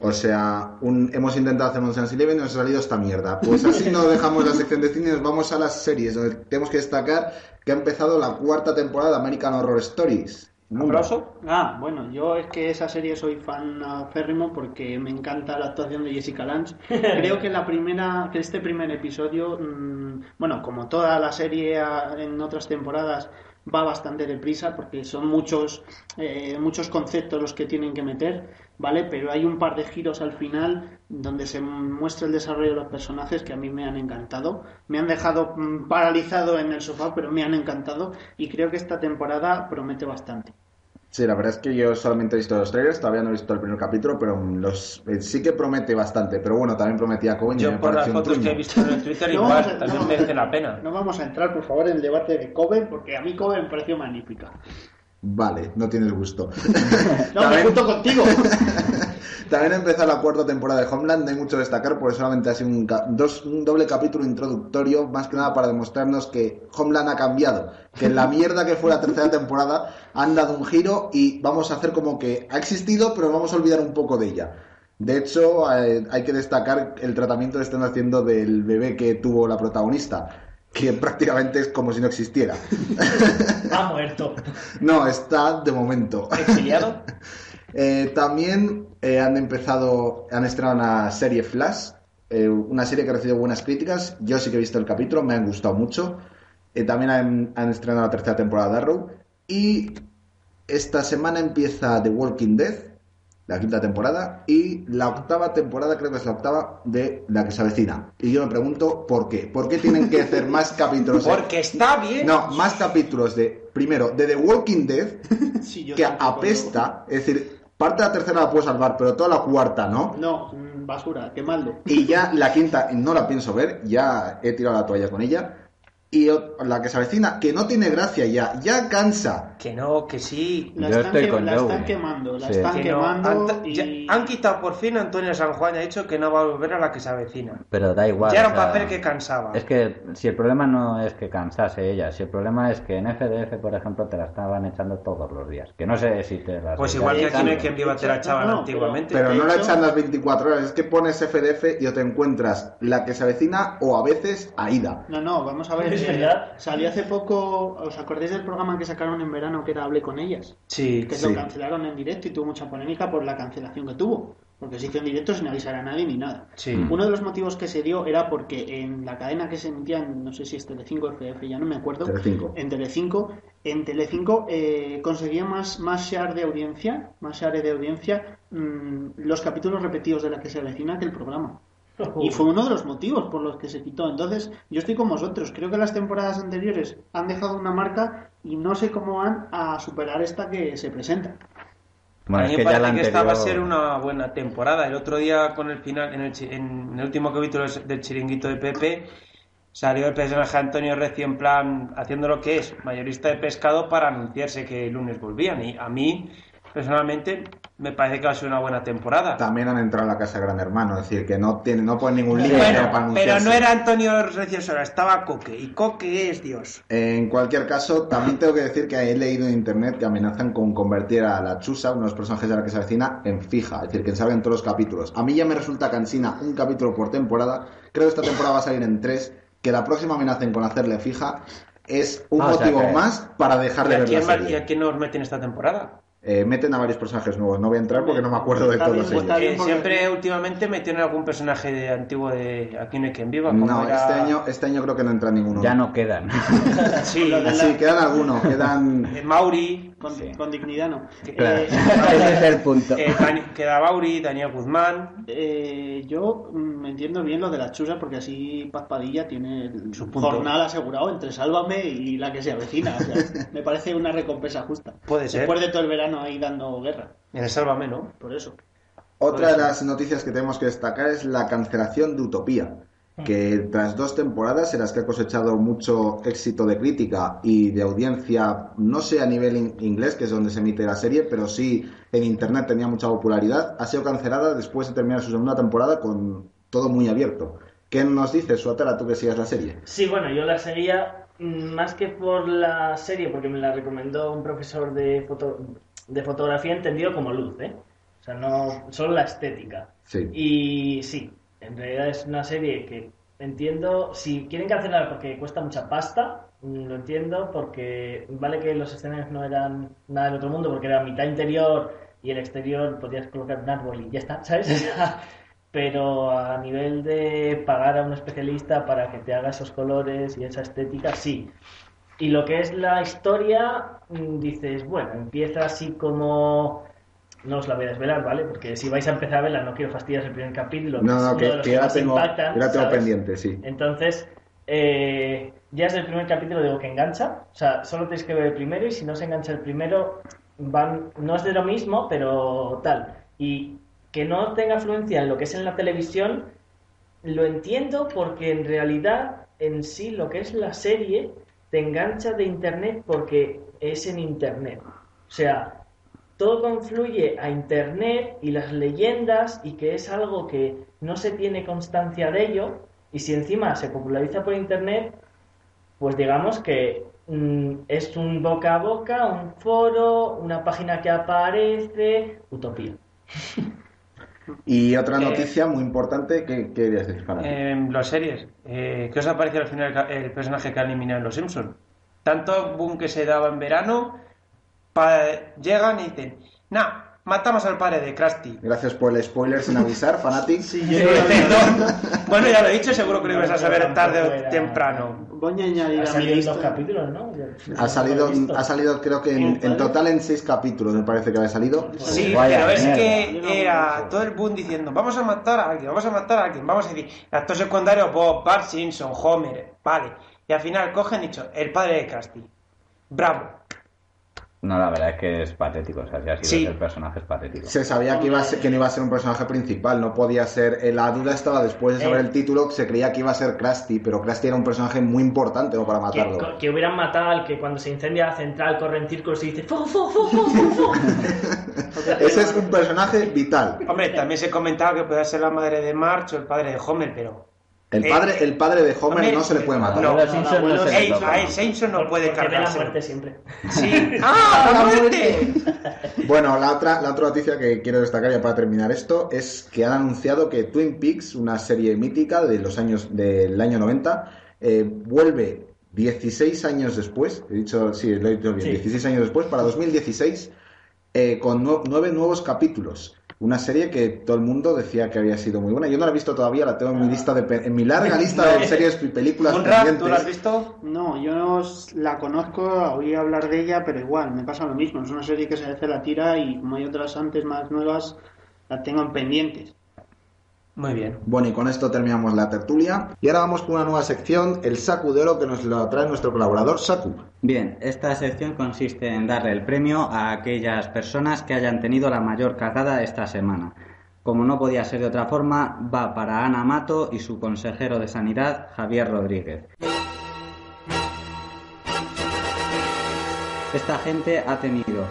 O sea, un- hemos intentado hacer un Eleven y nos ha salido esta mierda. Pues así no dejamos la sección de cine y nos vamos a las series, donde tenemos que destacar que ha empezado la cuarta temporada de American Horror Stories. ¿Aplauso? Ah, bueno, yo es que esa serie soy fan férrimo porque me encanta la actuación de Jessica Lange. Creo que la primera, que este primer episodio, mm, bueno, como toda la serie en otras temporadas, va bastante deprisa porque son muchos, eh, muchos conceptos los que tienen que meter, ¿vale? Pero hay un par de giros al final donde se muestra el desarrollo de los personajes que a mí me han encantado. Me han dejado mm, paralizado en el sofá, pero me han encantado y creo que esta temporada promete bastante. Sí, la verdad es que yo solamente he visto los trailers, todavía no he visto el primer capítulo, pero los eh, sí que promete bastante. Pero bueno, también prometía Cohen y me Yo por las fotos que he visto en el Twitter No a- también no- merece la pena. No vamos a entrar, por favor, en el debate de Coven, porque a mí Coven me pareció magnífica. Vale, no tienes gusto. No, me También- junto contigo. También ha empezado la cuarta temporada de Homeland, no hay mucho que destacar porque solamente ha sido un, ca- dos, un doble capítulo introductorio, más que nada para demostrarnos que Homeland ha cambiado, que en la mierda que fue la tercera temporada han dado un giro y vamos a hacer como que ha existido, pero vamos a olvidar un poco de ella. De hecho, eh, hay que destacar el tratamiento que están haciendo del bebé que tuvo la protagonista, que prácticamente es como si no existiera. Ha muerto. No, está de momento. ¿Exiliado? Eh, también eh, han empezado, han estrenado una serie Flash, eh, una serie que ha recibido buenas críticas. Yo sí que he visto el capítulo, me han gustado mucho. También han, han estrenado la tercera temporada de Arrow. Y esta semana empieza The Walking Dead, la quinta temporada. Y la octava temporada, creo que es la octava, de la que se avecina. Y yo me pregunto por qué. ¿Por qué tienen que hacer más capítulos? de- Porque está bien. No, más capítulos de, primero, de The Walking Dead Sí, yo que apesta, es decir, parte de la tercera la puedo salvar, pero toda la cuarta no. No, mm, basura, quemadlo. Y ya la quinta no la pienso ver, ya he tirado la toalla con ella. Y la que se avecina, que no tiene gracia ya, ya cansa. Que no, que sí. La, Yo están, estoy que- con la Joey. están quemando, la Sí. están Que no. quemando Han, y... ya- han quitado por fin a Antonio San Juan y ha dicho que no va a volver a la que se avecina. Pero da igual. ya era un sea, papel que cansaba. Es que si el problema no es que cansase ella, si el problema es que en FDF, por ejemplo, te la estaban echando todos los días. Que no sé si te las Pues igual que aquí echando. no hay quien viva te la echaban No, antiguamente. Pero no la echan las 24 horas, es que pones FDF y o te encuentras la que se avecina o a veces AIDA. No, no, vamos a ver. Es eh, verdad. Salió hace poco, ¿os acordáis del programa que sacaron en verano que era Hable con ellas? Sí, Que Sí. lo cancelaron en directo y tuvo mucha polémica por la cancelación que tuvo. Porque se hizo en directo sin avisar a nadie ni nada. sí. Uno de los motivos que se dio era porque en la cadena que se emitía, en, no sé si es Telecinco o FF, ya no me acuerdo. Telecinco. En Telecinco, en Telecinco eh, conseguía más, más share de audiencia, más share de audiencia mm, los capítulos repetidos de la que se avecina que el programa. Y fue uno de los motivos por los que se quitó. Entonces, yo estoy con vosotros. Creo que las temporadas anteriores han dejado una marca y no sé cómo van a superar esta que se presenta. Bueno, a es mí que me parece que esta va a ser una buena temporada. El otro día, con el final, en el, chi- en el último capítulo del chiringuito de Pepe, salió el personaje Antonio Recio en plan haciendo lo que es mayorista de pescado para anunciarse que el lunes volvían. Y a mí, personalmente, me parece que va a ser una buena temporada. También han entrado en la casa de Gran Hermano, es decir, que no tiene, no ponen ningún límite Bueno, para pero anunciarse. no era Antonio Recio Sola, estaba Coque. Y Coque es Dios. En cualquier caso, también tengo que decir que he leído en internet que amenazan con convertir a la Chusa, uno de los personajes de la que se avecina, en fija, es decir, que salga en todos los capítulos. A mí ya me resulta cansina un capítulo por temporada. Creo que esta temporada va a salir en tres. Que la próxima amenacen con hacerle fija es un Ah, o sea motivo que- más para dejar ¿Y de ver la serie. y a quién nos meten esta temporada? Eh, meten a varios personajes nuevos. No voy a entrar porque no me acuerdo de Está bien, todos pues ellos. bien. Eh, porque- siempre últimamente metieron algún personaje de antiguo de Aquí no hay quien viva. como No, era- este año, este año creo que no entra ninguno. Ya no quedan. Sí, quedan algunos. Quedan Mauri, Con, con dignidad no. Claro, Eh, ese es el punto. eh, queda Mauri, Daniel Guzmán. eh, yo mm, entiendo bien lo de las chusas porque así Paz Padilla tiene Su jornal asegurado entre Sálvame y la que se avecina. O sea, me parece una recompensa justa. Puede ser. Después de todo el verano ahí dando guerra. En el Sálvame, ¿no? Por eso. Otra de las noticias que tenemos que destacar es la cancelación de Utopía, que tras dos temporadas en las que ha cosechado mucho éxito de crítica y de audiencia, no sé a nivel in- inglés, que es donde se emite la serie, pero sí en internet tenía mucha popularidad, ha sido cancelada después de terminar su segunda temporada con todo muy abierto. ¿Qué nos dices, Suatara, tú que sigas la serie? Sí, bueno, yo la seguía más que por la serie, porque me la recomendó un profesor de, foto, de fotografía entendido como luz, ¿eh? O sea, no solo la estética. Sí. Y sí, en realidad es una serie que entiendo, si quieren cancelar porque cuesta mucha pasta, mm, lo entiendo, porque vale que los escenarios no eran nada del otro mundo, porque era mitad interior y el exterior podías colocar un árbol y ya está, ¿sabes? Pero a nivel de pagar a un especialista para que te haga esos colores y esa estética, sí. Y lo que es la historia, mm, dices, bueno, empieza así como... No os la voy a desvelar, ¿vale? Porque si vais a empezar a verla, no quiero fastidiaros el primer capítulo. No, no, que, ya tengo, impactan, ya la tengo ¿sabes? pendiente, sí. Entonces, eh, ya es el primer capítulo digo que engancha. O sea, solo tenéis que ver el primero y si no se engancha el primero, van, no es de lo mismo, pero tal. Y que no tenga afluencia en lo que es en la televisión, lo entiendo porque en realidad en sí lo que es la serie te engancha de internet porque es en internet. O sea, todo confluye a internet y las leyendas y que es algo que no se tiene constancia de ello y si encima se populariza por internet pues digamos que mm, es un boca a boca, un foro, una página que aparece, utopía. Y otra Eh, noticia muy importante, ¿qué, qué querías decir, Fran? En las series. Eh, ¿Qué os ha parecido al final el, ca- el personaje que han eliminado en Los Simpsons? Tanto boom que se daba en verano, llegan y dicen, nah, matamos al padre de Krusty. Gracias por el spoiler sin avisar, Fanatic. Perdón. bueno, ya lo he dicho, seguro que lo ibas a saber tarde o temprano. Voy a añadir Ha a mi en dos lista. capítulos, ¿no? Ha salido, ha salido creo que en, en total en seis capítulos, me parece que había salido. Sí, Vaya pero es mierda. que era todo el boom diciendo, vamos a matar a alguien, vamos a matar a alguien, vamos a decir, actor secundario, Bob, Bart Simpson, Homer, vale. Y al final cogen y dicho, el padre de Krusty. Bravo. No, la verdad es que es patético. O sea, si ha sido Sí. el personaje es patético. Se sabía que, iba a ser, que no iba a ser un personaje principal, no podía ser. eh, La duda estaba después de saber Eh. el título, se creía que iba a ser Krusty, pero Krusty era un personaje muy importante ¿no? para Que, matarlo. que hubieran matado al que cuando se incendia la central corre en círculos y dice ¡Fu, fu, fu, fu, fu, fu". Ese es un personaje vital. Hombre, también se comentaba que podía ser la madre de March o el padre de Homer, pero... El Eh, padre, el padre de Homer Homer- no se le puede matar. No, A no se a él Simpson no puede Porque ve la cargarse. muerte siempre. Sí. ¡Ah, la muerte! Bueno, la otra, la otra noticia que quiero destacar ya para terminar esto es que han anunciado que Twin Peaks, una serie mítica de los años del año 90, eh, vuelve 16 años después, he dicho, sí, lo he dicho bien, Sí. 16 años después, para 2016, eh, con nue- nueve nuevos capítulos. Una serie que todo el mundo decía que había sido muy buena. Yo no la he visto todavía, la tengo en mi lista de pe- en mi larga lista de series y películas Munra, ¿tú pendientes. la has visto? No, yo no la conozco, oí hablar de ella, pero igual, me pasa lo mismo. Es una serie que se hace la tira y como hay otras antes más nuevas, la tengo en pendientes. Muy bien. Bueno, y con esto terminamos la tertulia. Y ahora vamos con una nueva sección, el Saku de Oro, que nos lo trae nuestro colaborador, Saku. Bien, esta sección consiste en darle el premio a aquellas personas que hayan tenido la mayor cagada esta semana. Como no podía ser de otra forma, va para Ana Mato y su consejero de Sanidad, Javier Rodríguez. Esta gente ha tenido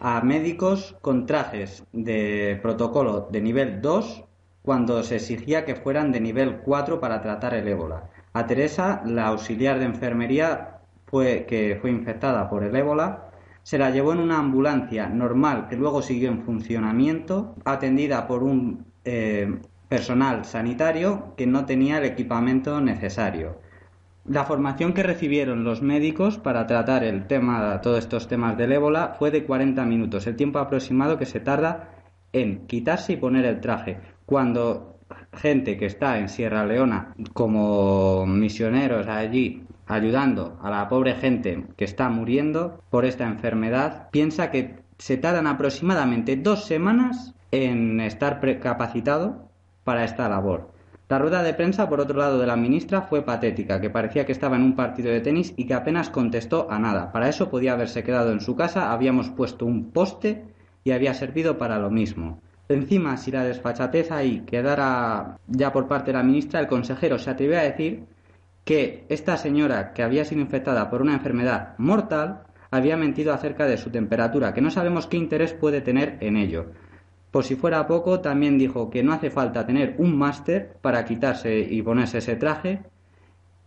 a médicos con trajes de protocolo de nivel 2 cuando se exigía que fueran de nivel 4 para tratar el ébola. A Teresa, la auxiliar de enfermería fue, que fue infectada por el ébola, se la llevó en una ambulancia normal que luego siguió en funcionamiento, atendida por un eh, personal sanitario que no tenía el equipamiento necesario. La formación que recibieron los médicos para tratar el tema, todos estos temas del ébola fue de 40 minutos, el tiempo aproximado que se tarda en quitarse y poner el traje. Cuando gente que está en Sierra Leona como misioneros allí ayudando a la pobre gente que está muriendo por esta enfermedad, piensa que se tardan aproximadamente dos semanas en estar capacitado para esta labor. La rueda de prensa, por otro lado, de la ministra fue patética, que parecía que estaba en un partido de tenis y que apenas contestó a nada. Para eso podía haberse quedado en su casa, habíamos puesto un poste y había servido para lo mismo. Encima, si la desfachatez ahí quedara ya por parte de la ministra, el consejero se atrevió a decir que esta señora que había sido infectada por una enfermedad mortal había mentido acerca de su temperatura, que no sabemos qué interés puede tener en ello. Por si fuera poco, también dijo que no hace falta tener un máster para quitarse y ponerse ese traje,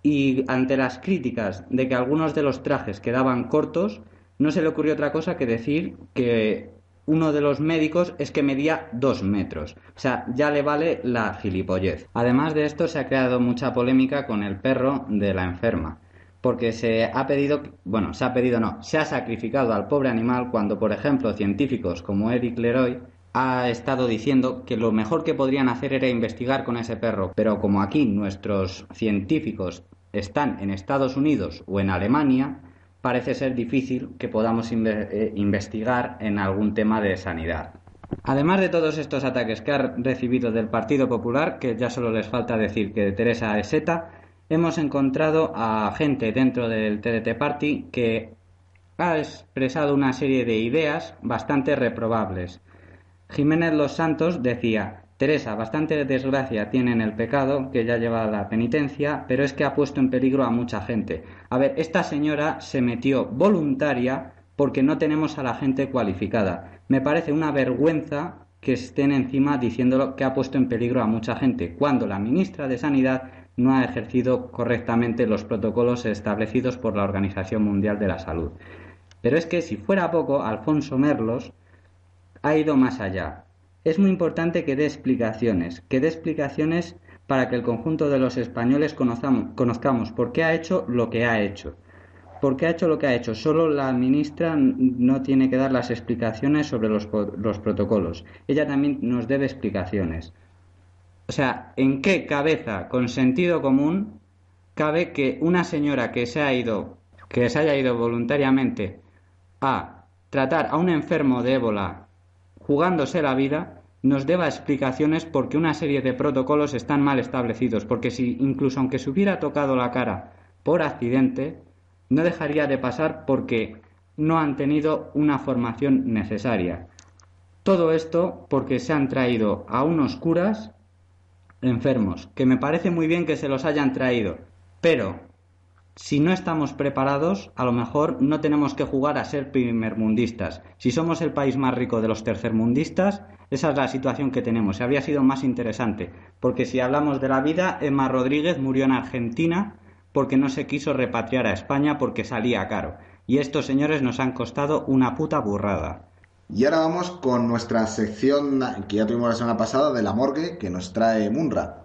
y ante las críticas de que algunos de los trajes quedaban cortos, no se le ocurrió otra cosa que decir que uno de los médicos es que medía dos metros. O sea, ya le vale la gilipollez. Además de esto, se ha creado mucha polémica con el perro de la enferma. Porque se ha pedido, bueno, se ha pedido no, se ha sacrificado al pobre animal cuando, por ejemplo, científicos como Eric Leroy ha estado diciendo que lo mejor que podrían hacer era investigar con ese perro. Pero como aquí nuestros científicos están en Estados Unidos o en Alemania, parece ser difícil que podamos eh, investigar en algún tema de sanidad. Además de todos estos ataques que ha recibido del Partido Popular, que ya solo les falta decir que Teresa es ETA, hemos encontrado a gente dentro del TDT Party que ha expresado una serie de ideas bastante reprobables. Jiménez Los Santos decía Teresa, bastante desgracia tiene en el pecado, que ya lleva la penitencia, pero es que ha puesto en peligro a mucha gente. A ver, esta señora se metió voluntaria porque no tenemos a la gente cualificada. Me parece una vergüenza que estén encima diciéndolo que ha puesto en peligro a mucha gente, cuando la ministra de Sanidad no ha ejercido correctamente los protocolos establecidos por la Organización Mundial de la Salud. Pero es que si fuera poco, Alfonso Merlos ha ido más allá es muy importante que dé explicaciones, que dé explicaciones para que el conjunto de los españoles conozcamos, por qué ha hecho lo que ha hecho. ¿Por qué ha hecho lo que ha hecho? Solo la ministra no tiene que dar las explicaciones sobre los, los protocolos. Ella también nos debe explicaciones. O sea, ¿en qué cabeza, con sentido común, cabe que una señora que se ha ido, que se haya ido voluntariamente a tratar a un enfermo de ébola jugándose la vida, nos deba explicaciones porque una serie de protocolos están mal establecidos, porque si incluso aunque se hubiera tocado la cara por accidente, no dejaría de pasar porque no han tenido una formación necesaria. Todo esto porque se han traído a unos curas enfermos, que me parece muy bien que se los hayan traído, pero si no estamos preparados, a lo mejor no tenemos que jugar a ser primermundistas. Si somos el país más rico de los tercermundistas, esa es la situación que tenemos. Habría sido más interesante, porque si hablamos de la vida, Emma Rodríguez murió en Argentina porque no se quiso repatriar a España porque salía caro. Y estos señores nos han costado una puta burrada. Y ahora vamos con nuestra sección que ya tuvimos la semana pasada de la morgue que nos trae Munra.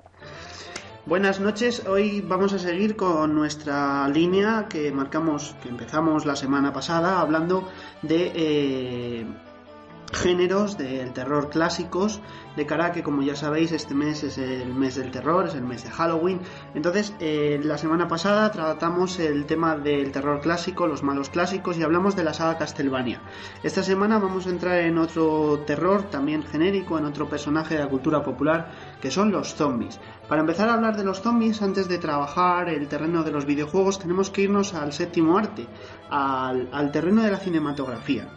Buenas noches, hoy vamos a seguir con nuestra línea que marcamos, que empezamos la semana pasada hablando de eh, géneros del terror clásicos de cara a que como ya sabéis este mes es el mes del terror, es el mes de Halloween. Entonces eh, la semana pasada tratamos el tema del terror clásico, los malos clásicos y hablamos de la saga Castlevania. Esta semana vamos a entrar en otro terror también genérico, en otro personaje de la cultura popular que son los zombies. Para empezar a hablar de los zombies antes de trabajar el terreno de los videojuegos tenemos que irnos al séptimo arte al, al terreno de la cinematografía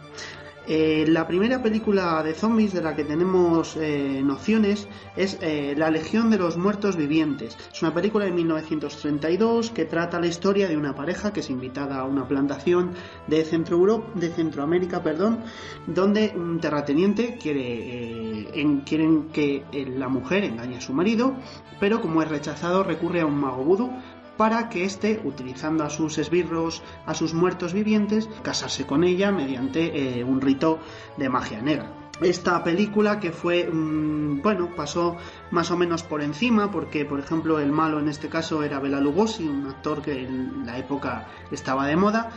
eh, la primera película de zombies de la que tenemos eh, nociones es eh, La Legión de los Muertos Vivientes. Es una película de 1932 que trata la historia de una pareja que es invitada a una plantación de, Centro de Centroamérica, perdón, donde un terrateniente quiere en, quieren que la mujer engañe a su marido, pero como es rechazado recurre a un mago vudú para que éste, utilizando a sus esbirros, a sus muertos vivientes, casarse con ella mediante eh, un rito de magia negra. esta película que fue, mm, bueno, pasó más o menos por encima, porque, por ejemplo, el malo en este caso era Bela Lugosi, un actor que en la época estaba de moda.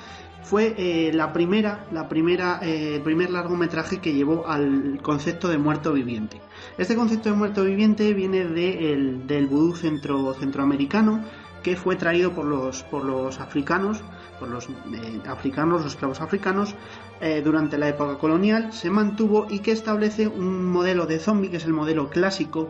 Fue eh, la primera, la primera, eh, primer largometraje que llevó al concepto de muerto viviente. Este concepto de muerto viviente viene de el- del vudú centro, centroamericano, que fue traído por los, por los africanos, por los eh, africanos, los esclavos africanos, eh, durante la época colonial, se mantuvo y que establece un modelo de zombie, que es el modelo clásico,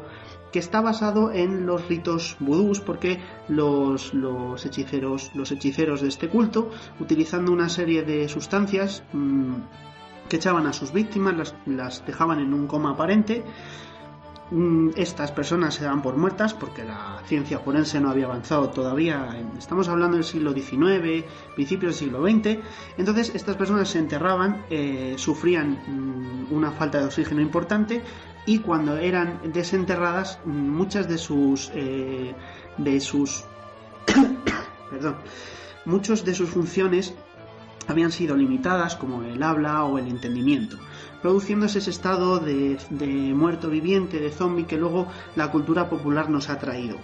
que está basado en los ritos vudús, porque los, los hechiceros, los hechiceros de este culto, utilizando una serie de sustancias mm, que echaban a sus víctimas, las, las dejaban en un coma aparente, estas personas se dan por muertas porque la ciencia forense no había avanzado todavía. Estamos hablando del siglo XIX, principios del siglo XX. Entonces estas personas se enterraban, eh, sufrían mm, una falta de oxígeno importante y cuando eran desenterradas mm, muchas de sus eh, de sus perdón muchos de sus funciones habían sido limitadas como el habla o el entendimiento, produciéndose ese estado de, muerto viviente, de zombie que luego la cultura popular nos ha traído.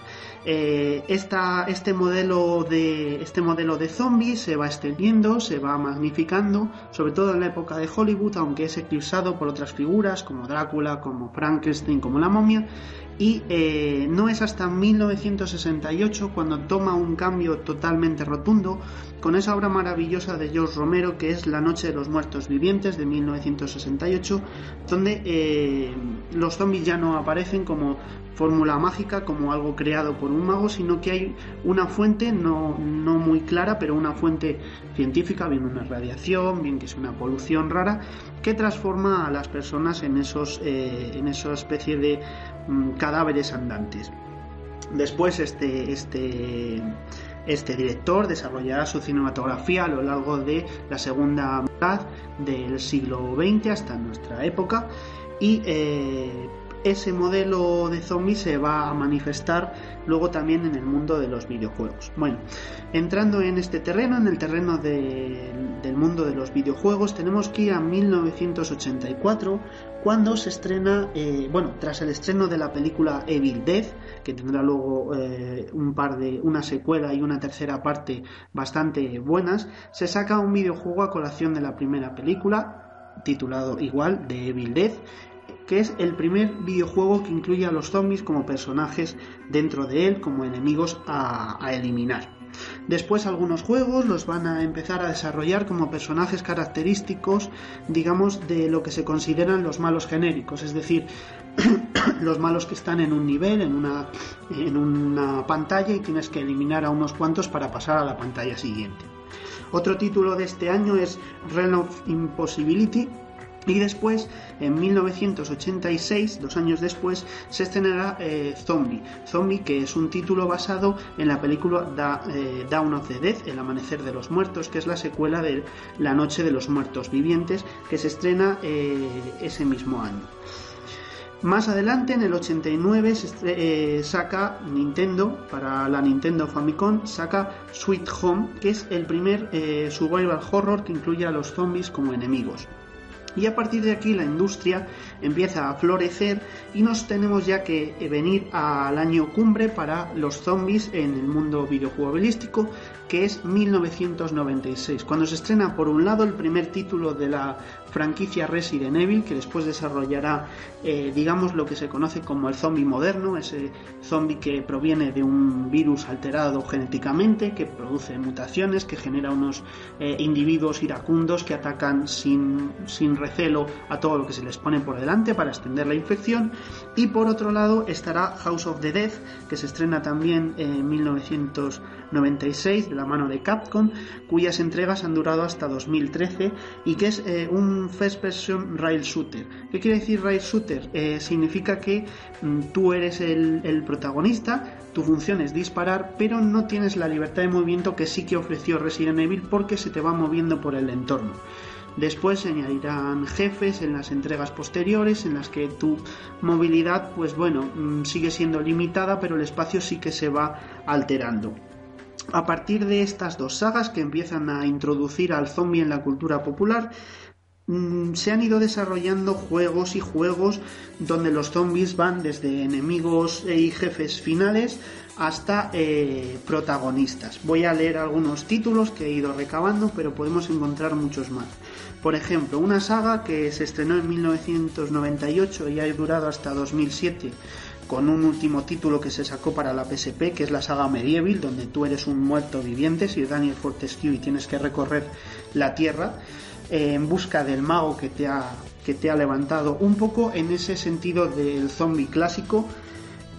Eh, este, modelo de, este modelo de zombie se va extendiendo, se va magnificando, sobre todo en la época de Hollywood, aunque es eclipsado por otras figuras como Drácula, como Frankenstein, como la momia, y eh, no es hasta 1968 cuando toma un cambio totalmente rotundo con esa obra maravillosa de George Romero que es La Noche de los Muertos Vivientes de 1968, donde eh, los zombies ya no aparecen como fórmula mágica, como algo creado por un mago, sino que hay una fuente no, no muy clara, pero una fuente científica, bien una radiación, bien que es una polución rara, que transforma a las personas en esos eh, en esa especie de cadáveres andantes. Después este, este, este director desarrollará su cinematografía a lo largo de la segunda mitad del siglo XX hasta nuestra época y eh, ese modelo de zombie se va a manifestar luego también en el mundo de los videojuegos. Bueno, entrando en este terreno, en el terreno de- del mundo de los videojuegos, tenemos que ir a 1984 cuando se estrena, eh, bueno, tras el estreno de la película Evil Dead, que tendrá luego eh, un par de, una secuela y una tercera parte bastante buenas, se saca un videojuego a colación de la primera película, titulado igual, de Evil Dead, que es el primer videojuego que incluye a los zombies como personajes dentro de él, como enemigos a, a eliminar. Después algunos juegos los van a empezar a desarrollar como personajes característicos, digamos, de lo que se consideran los malos genéricos, es decir, los malos que están en un nivel, en una, en una pantalla y tienes que eliminar a unos cuantos para pasar a la pantalla siguiente. Otro título de este año es Realm of Impossibility, y después, en 1986, dos años después, se estrenará eh, Zombie. Zombie, que es un título basado en la película Da- eh, Dawn of the Dead, El Amanecer de los Muertos, que es la secuela de La Noche de los Muertos Vivientes, que se estrena eh, ese mismo año. Más adelante, en el 89, se eh, saca Nintendo, para la Nintendo Famicom, saca Sweet Home, que es el primer survival horror que incluye a los zombies como enemigos. Y a partir de aquí la industria empieza a florecer y nos tenemos ya que eh, venir al año cumbre para los zombies en el mundo videojuegobilístico, que es 1996, cuando se estrena por un lado el primer título de la franquicia Resident Evil, que después desarrollará, eh, digamos, lo que se conoce como el zombie moderno, ese zombie que proviene de un virus alterado genéticamente, que produce mutaciones, que genera unos eh, individuos iracundos que atacan sin, sin recelo a todo lo que se les pone por delante para extender la infección. Y por otro lado estará House of the Dead, que se estrena también en 1996 de la mano de Capcom, cuyas entregas han durado hasta 2013 y que es eh, un first person rail shooter. ¿Qué quiere decir rail shooter? Eh, significa que mm, tú eres el, el protagonista, tu función es disparar, pero no tienes la libertad de movimiento que sí que ofreció Resident Evil porque se te va moviendo por el entorno. Después se añadirán jefes en las entregas posteriores en las que tu movilidad, pues bueno, mm, sigue siendo limitada, pero el espacio sí que se va alterando. A partir de estas dos sagas que empiezan a introducir al zombie en la cultura popular, mm, se han ido desarrollando juegos y juegos donde los zombies van desde enemigos y jefes finales hasta eh, protagonistas. Voy a leer algunos títulos que he ido recabando, pero podemos encontrar muchos más. Por ejemplo, una saga que se estrenó en 1998 y ha durado hasta 2007 con un último título que se sacó para la PSP, que es la saga Medieval, donde tú eres un muerto viviente, si Daniel Fortescue, y tienes que recorrer la Tierra eh, en busca del mago que te, ha, que te ha levantado, un poco en ese sentido del zombie clásico.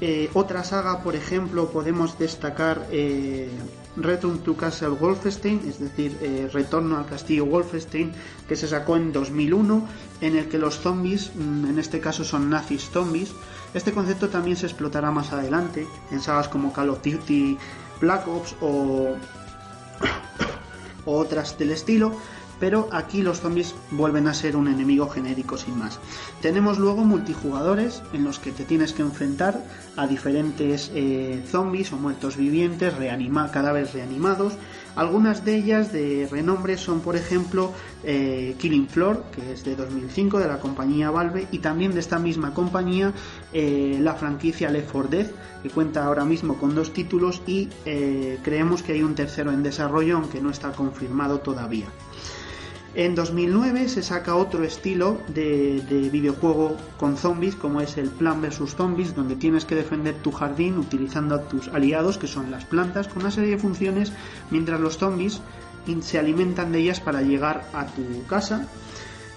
Eh, otra saga, por ejemplo, podemos destacar eh, Return to Castle Wolfenstein, es decir, Retorno al Castillo Wolfenstein, que se sacó en 2001, en el que los zombies, mm, en este caso son nazis zombies, este concepto también se explotará más adelante en sagas como Call of Duty, Black Ops o, otras del estilo, pero aquí los zombies vuelven a ser un enemigo genérico sin más. Tenemos luego multijugadores en los que te tienes que enfrentar a diferentes eh, zombies o muertos vivientes, cadáveres reanimados. Algunas de ellas de renombre son, por ejemplo, eh, Killing Floor, que es de 2005 de la compañía Valve, y también de esta misma compañía eh, la franquicia Left 4 Dead, que cuenta ahora mismo con dos títulos y creemos que hay un tercero en desarrollo, aunque no está confirmado todavía. En 2009 se saca otro estilo de, videojuego con zombies, como es el Plan vs Zombies, donde tienes que defender tu jardín utilizando a tus aliados, que son las plantas, con una serie de funciones, mientras los zombies se alimentan de ellas para llegar a tu casa.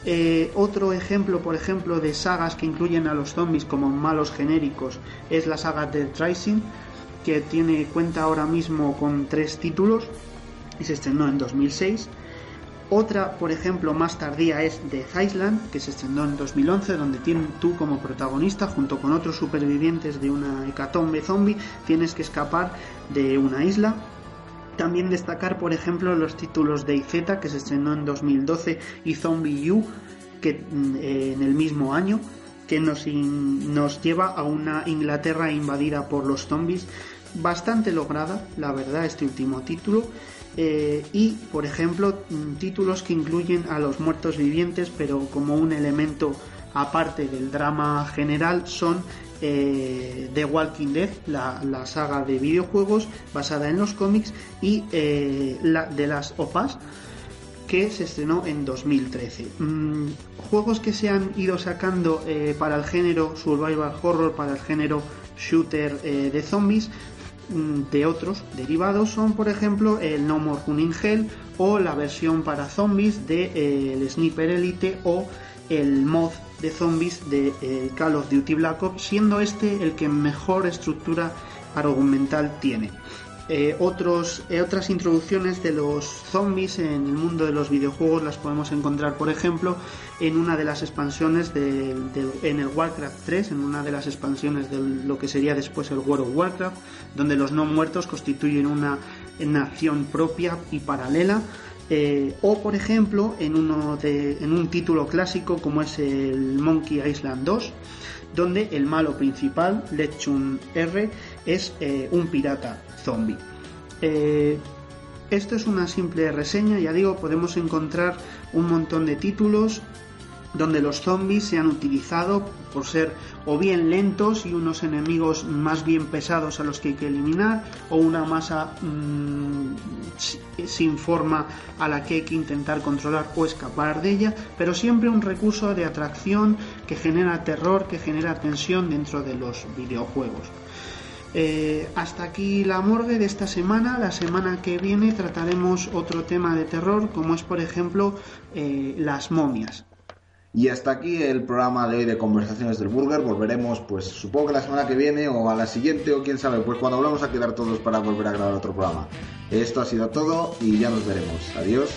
Eh, otro ejemplo, por ejemplo, de sagas que incluyen a los zombies como malos genéricos es la saga de Rising, que tiene cuenta ahora mismo con tres títulos y se estrenó en 2006. Otra, por ejemplo, más tardía es The Island, que se estrenó en 2011, donde tú como protagonista, junto con otros supervivientes de una hecatombe zombie, tienes que escapar de una isla. También destacar, por ejemplo, los títulos de IZ, que se estrenó en 2012, y Zombie U, que mm, en el mismo año, que nos, nos lleva a una Inglaterra invadida por los zombies. Bastante lograda, la verdad, este último título eh, y, por ejemplo, mm, títulos que incluyen a los muertos vivientes, pero como un elemento aparte del drama general, son eh, The Walking Dead, la, saga de videojuegos basada en los cómics, y eh, la, de las OPAS, que se estrenó en 2013. Mm, juegos que se han ido sacando para el género survival horror, para el género shooter de zombies, de otros derivados son, por ejemplo, el No More Running Hell o la versión para zombies de eh, Sniper Elite o el mod de zombies de eh, Call of Duty Black Ops, siendo este el que mejor estructura argumental tiene. Eh, eh, otras introducciones de los zombies en el mundo de los videojuegos las podemos encontrar, por ejemplo, en una de las expansiones de, en el Warcraft 3, en una de las expansiones de lo que sería después el World of Warcraft, donde los no muertos constituyen una nación propia y paralela. Eh, o por ejemplo en, uno de, en un título clásico como es el Monkey Island 2 donde el malo principal, Lechun R, es un pirata zombie. Eh, esto es una simple reseña, ya digo, podemos encontrar un montón de títulos donde los zombies se han utilizado por ser o bien lentos y unos enemigos más bien pesados a los que hay que eliminar o una masa mmm, sin forma a la que hay que intentar controlar o escapar de ella, pero siempre un recurso de atracción que genera terror, que genera tensión dentro de los videojuegos. Eh, hasta aquí la morgue de esta semana. La semana que viene trataremos otro tema de terror, como es por ejemplo eh, las momias. Y hasta aquí el programa de hoy de Conversaciones del Burger. Volveremos, pues supongo que la semana que viene o a la siguiente o quién sabe, pues cuando volvamos a quedar todos para volver a grabar otro programa. Esto ha sido todo y ya nos veremos. Adiós.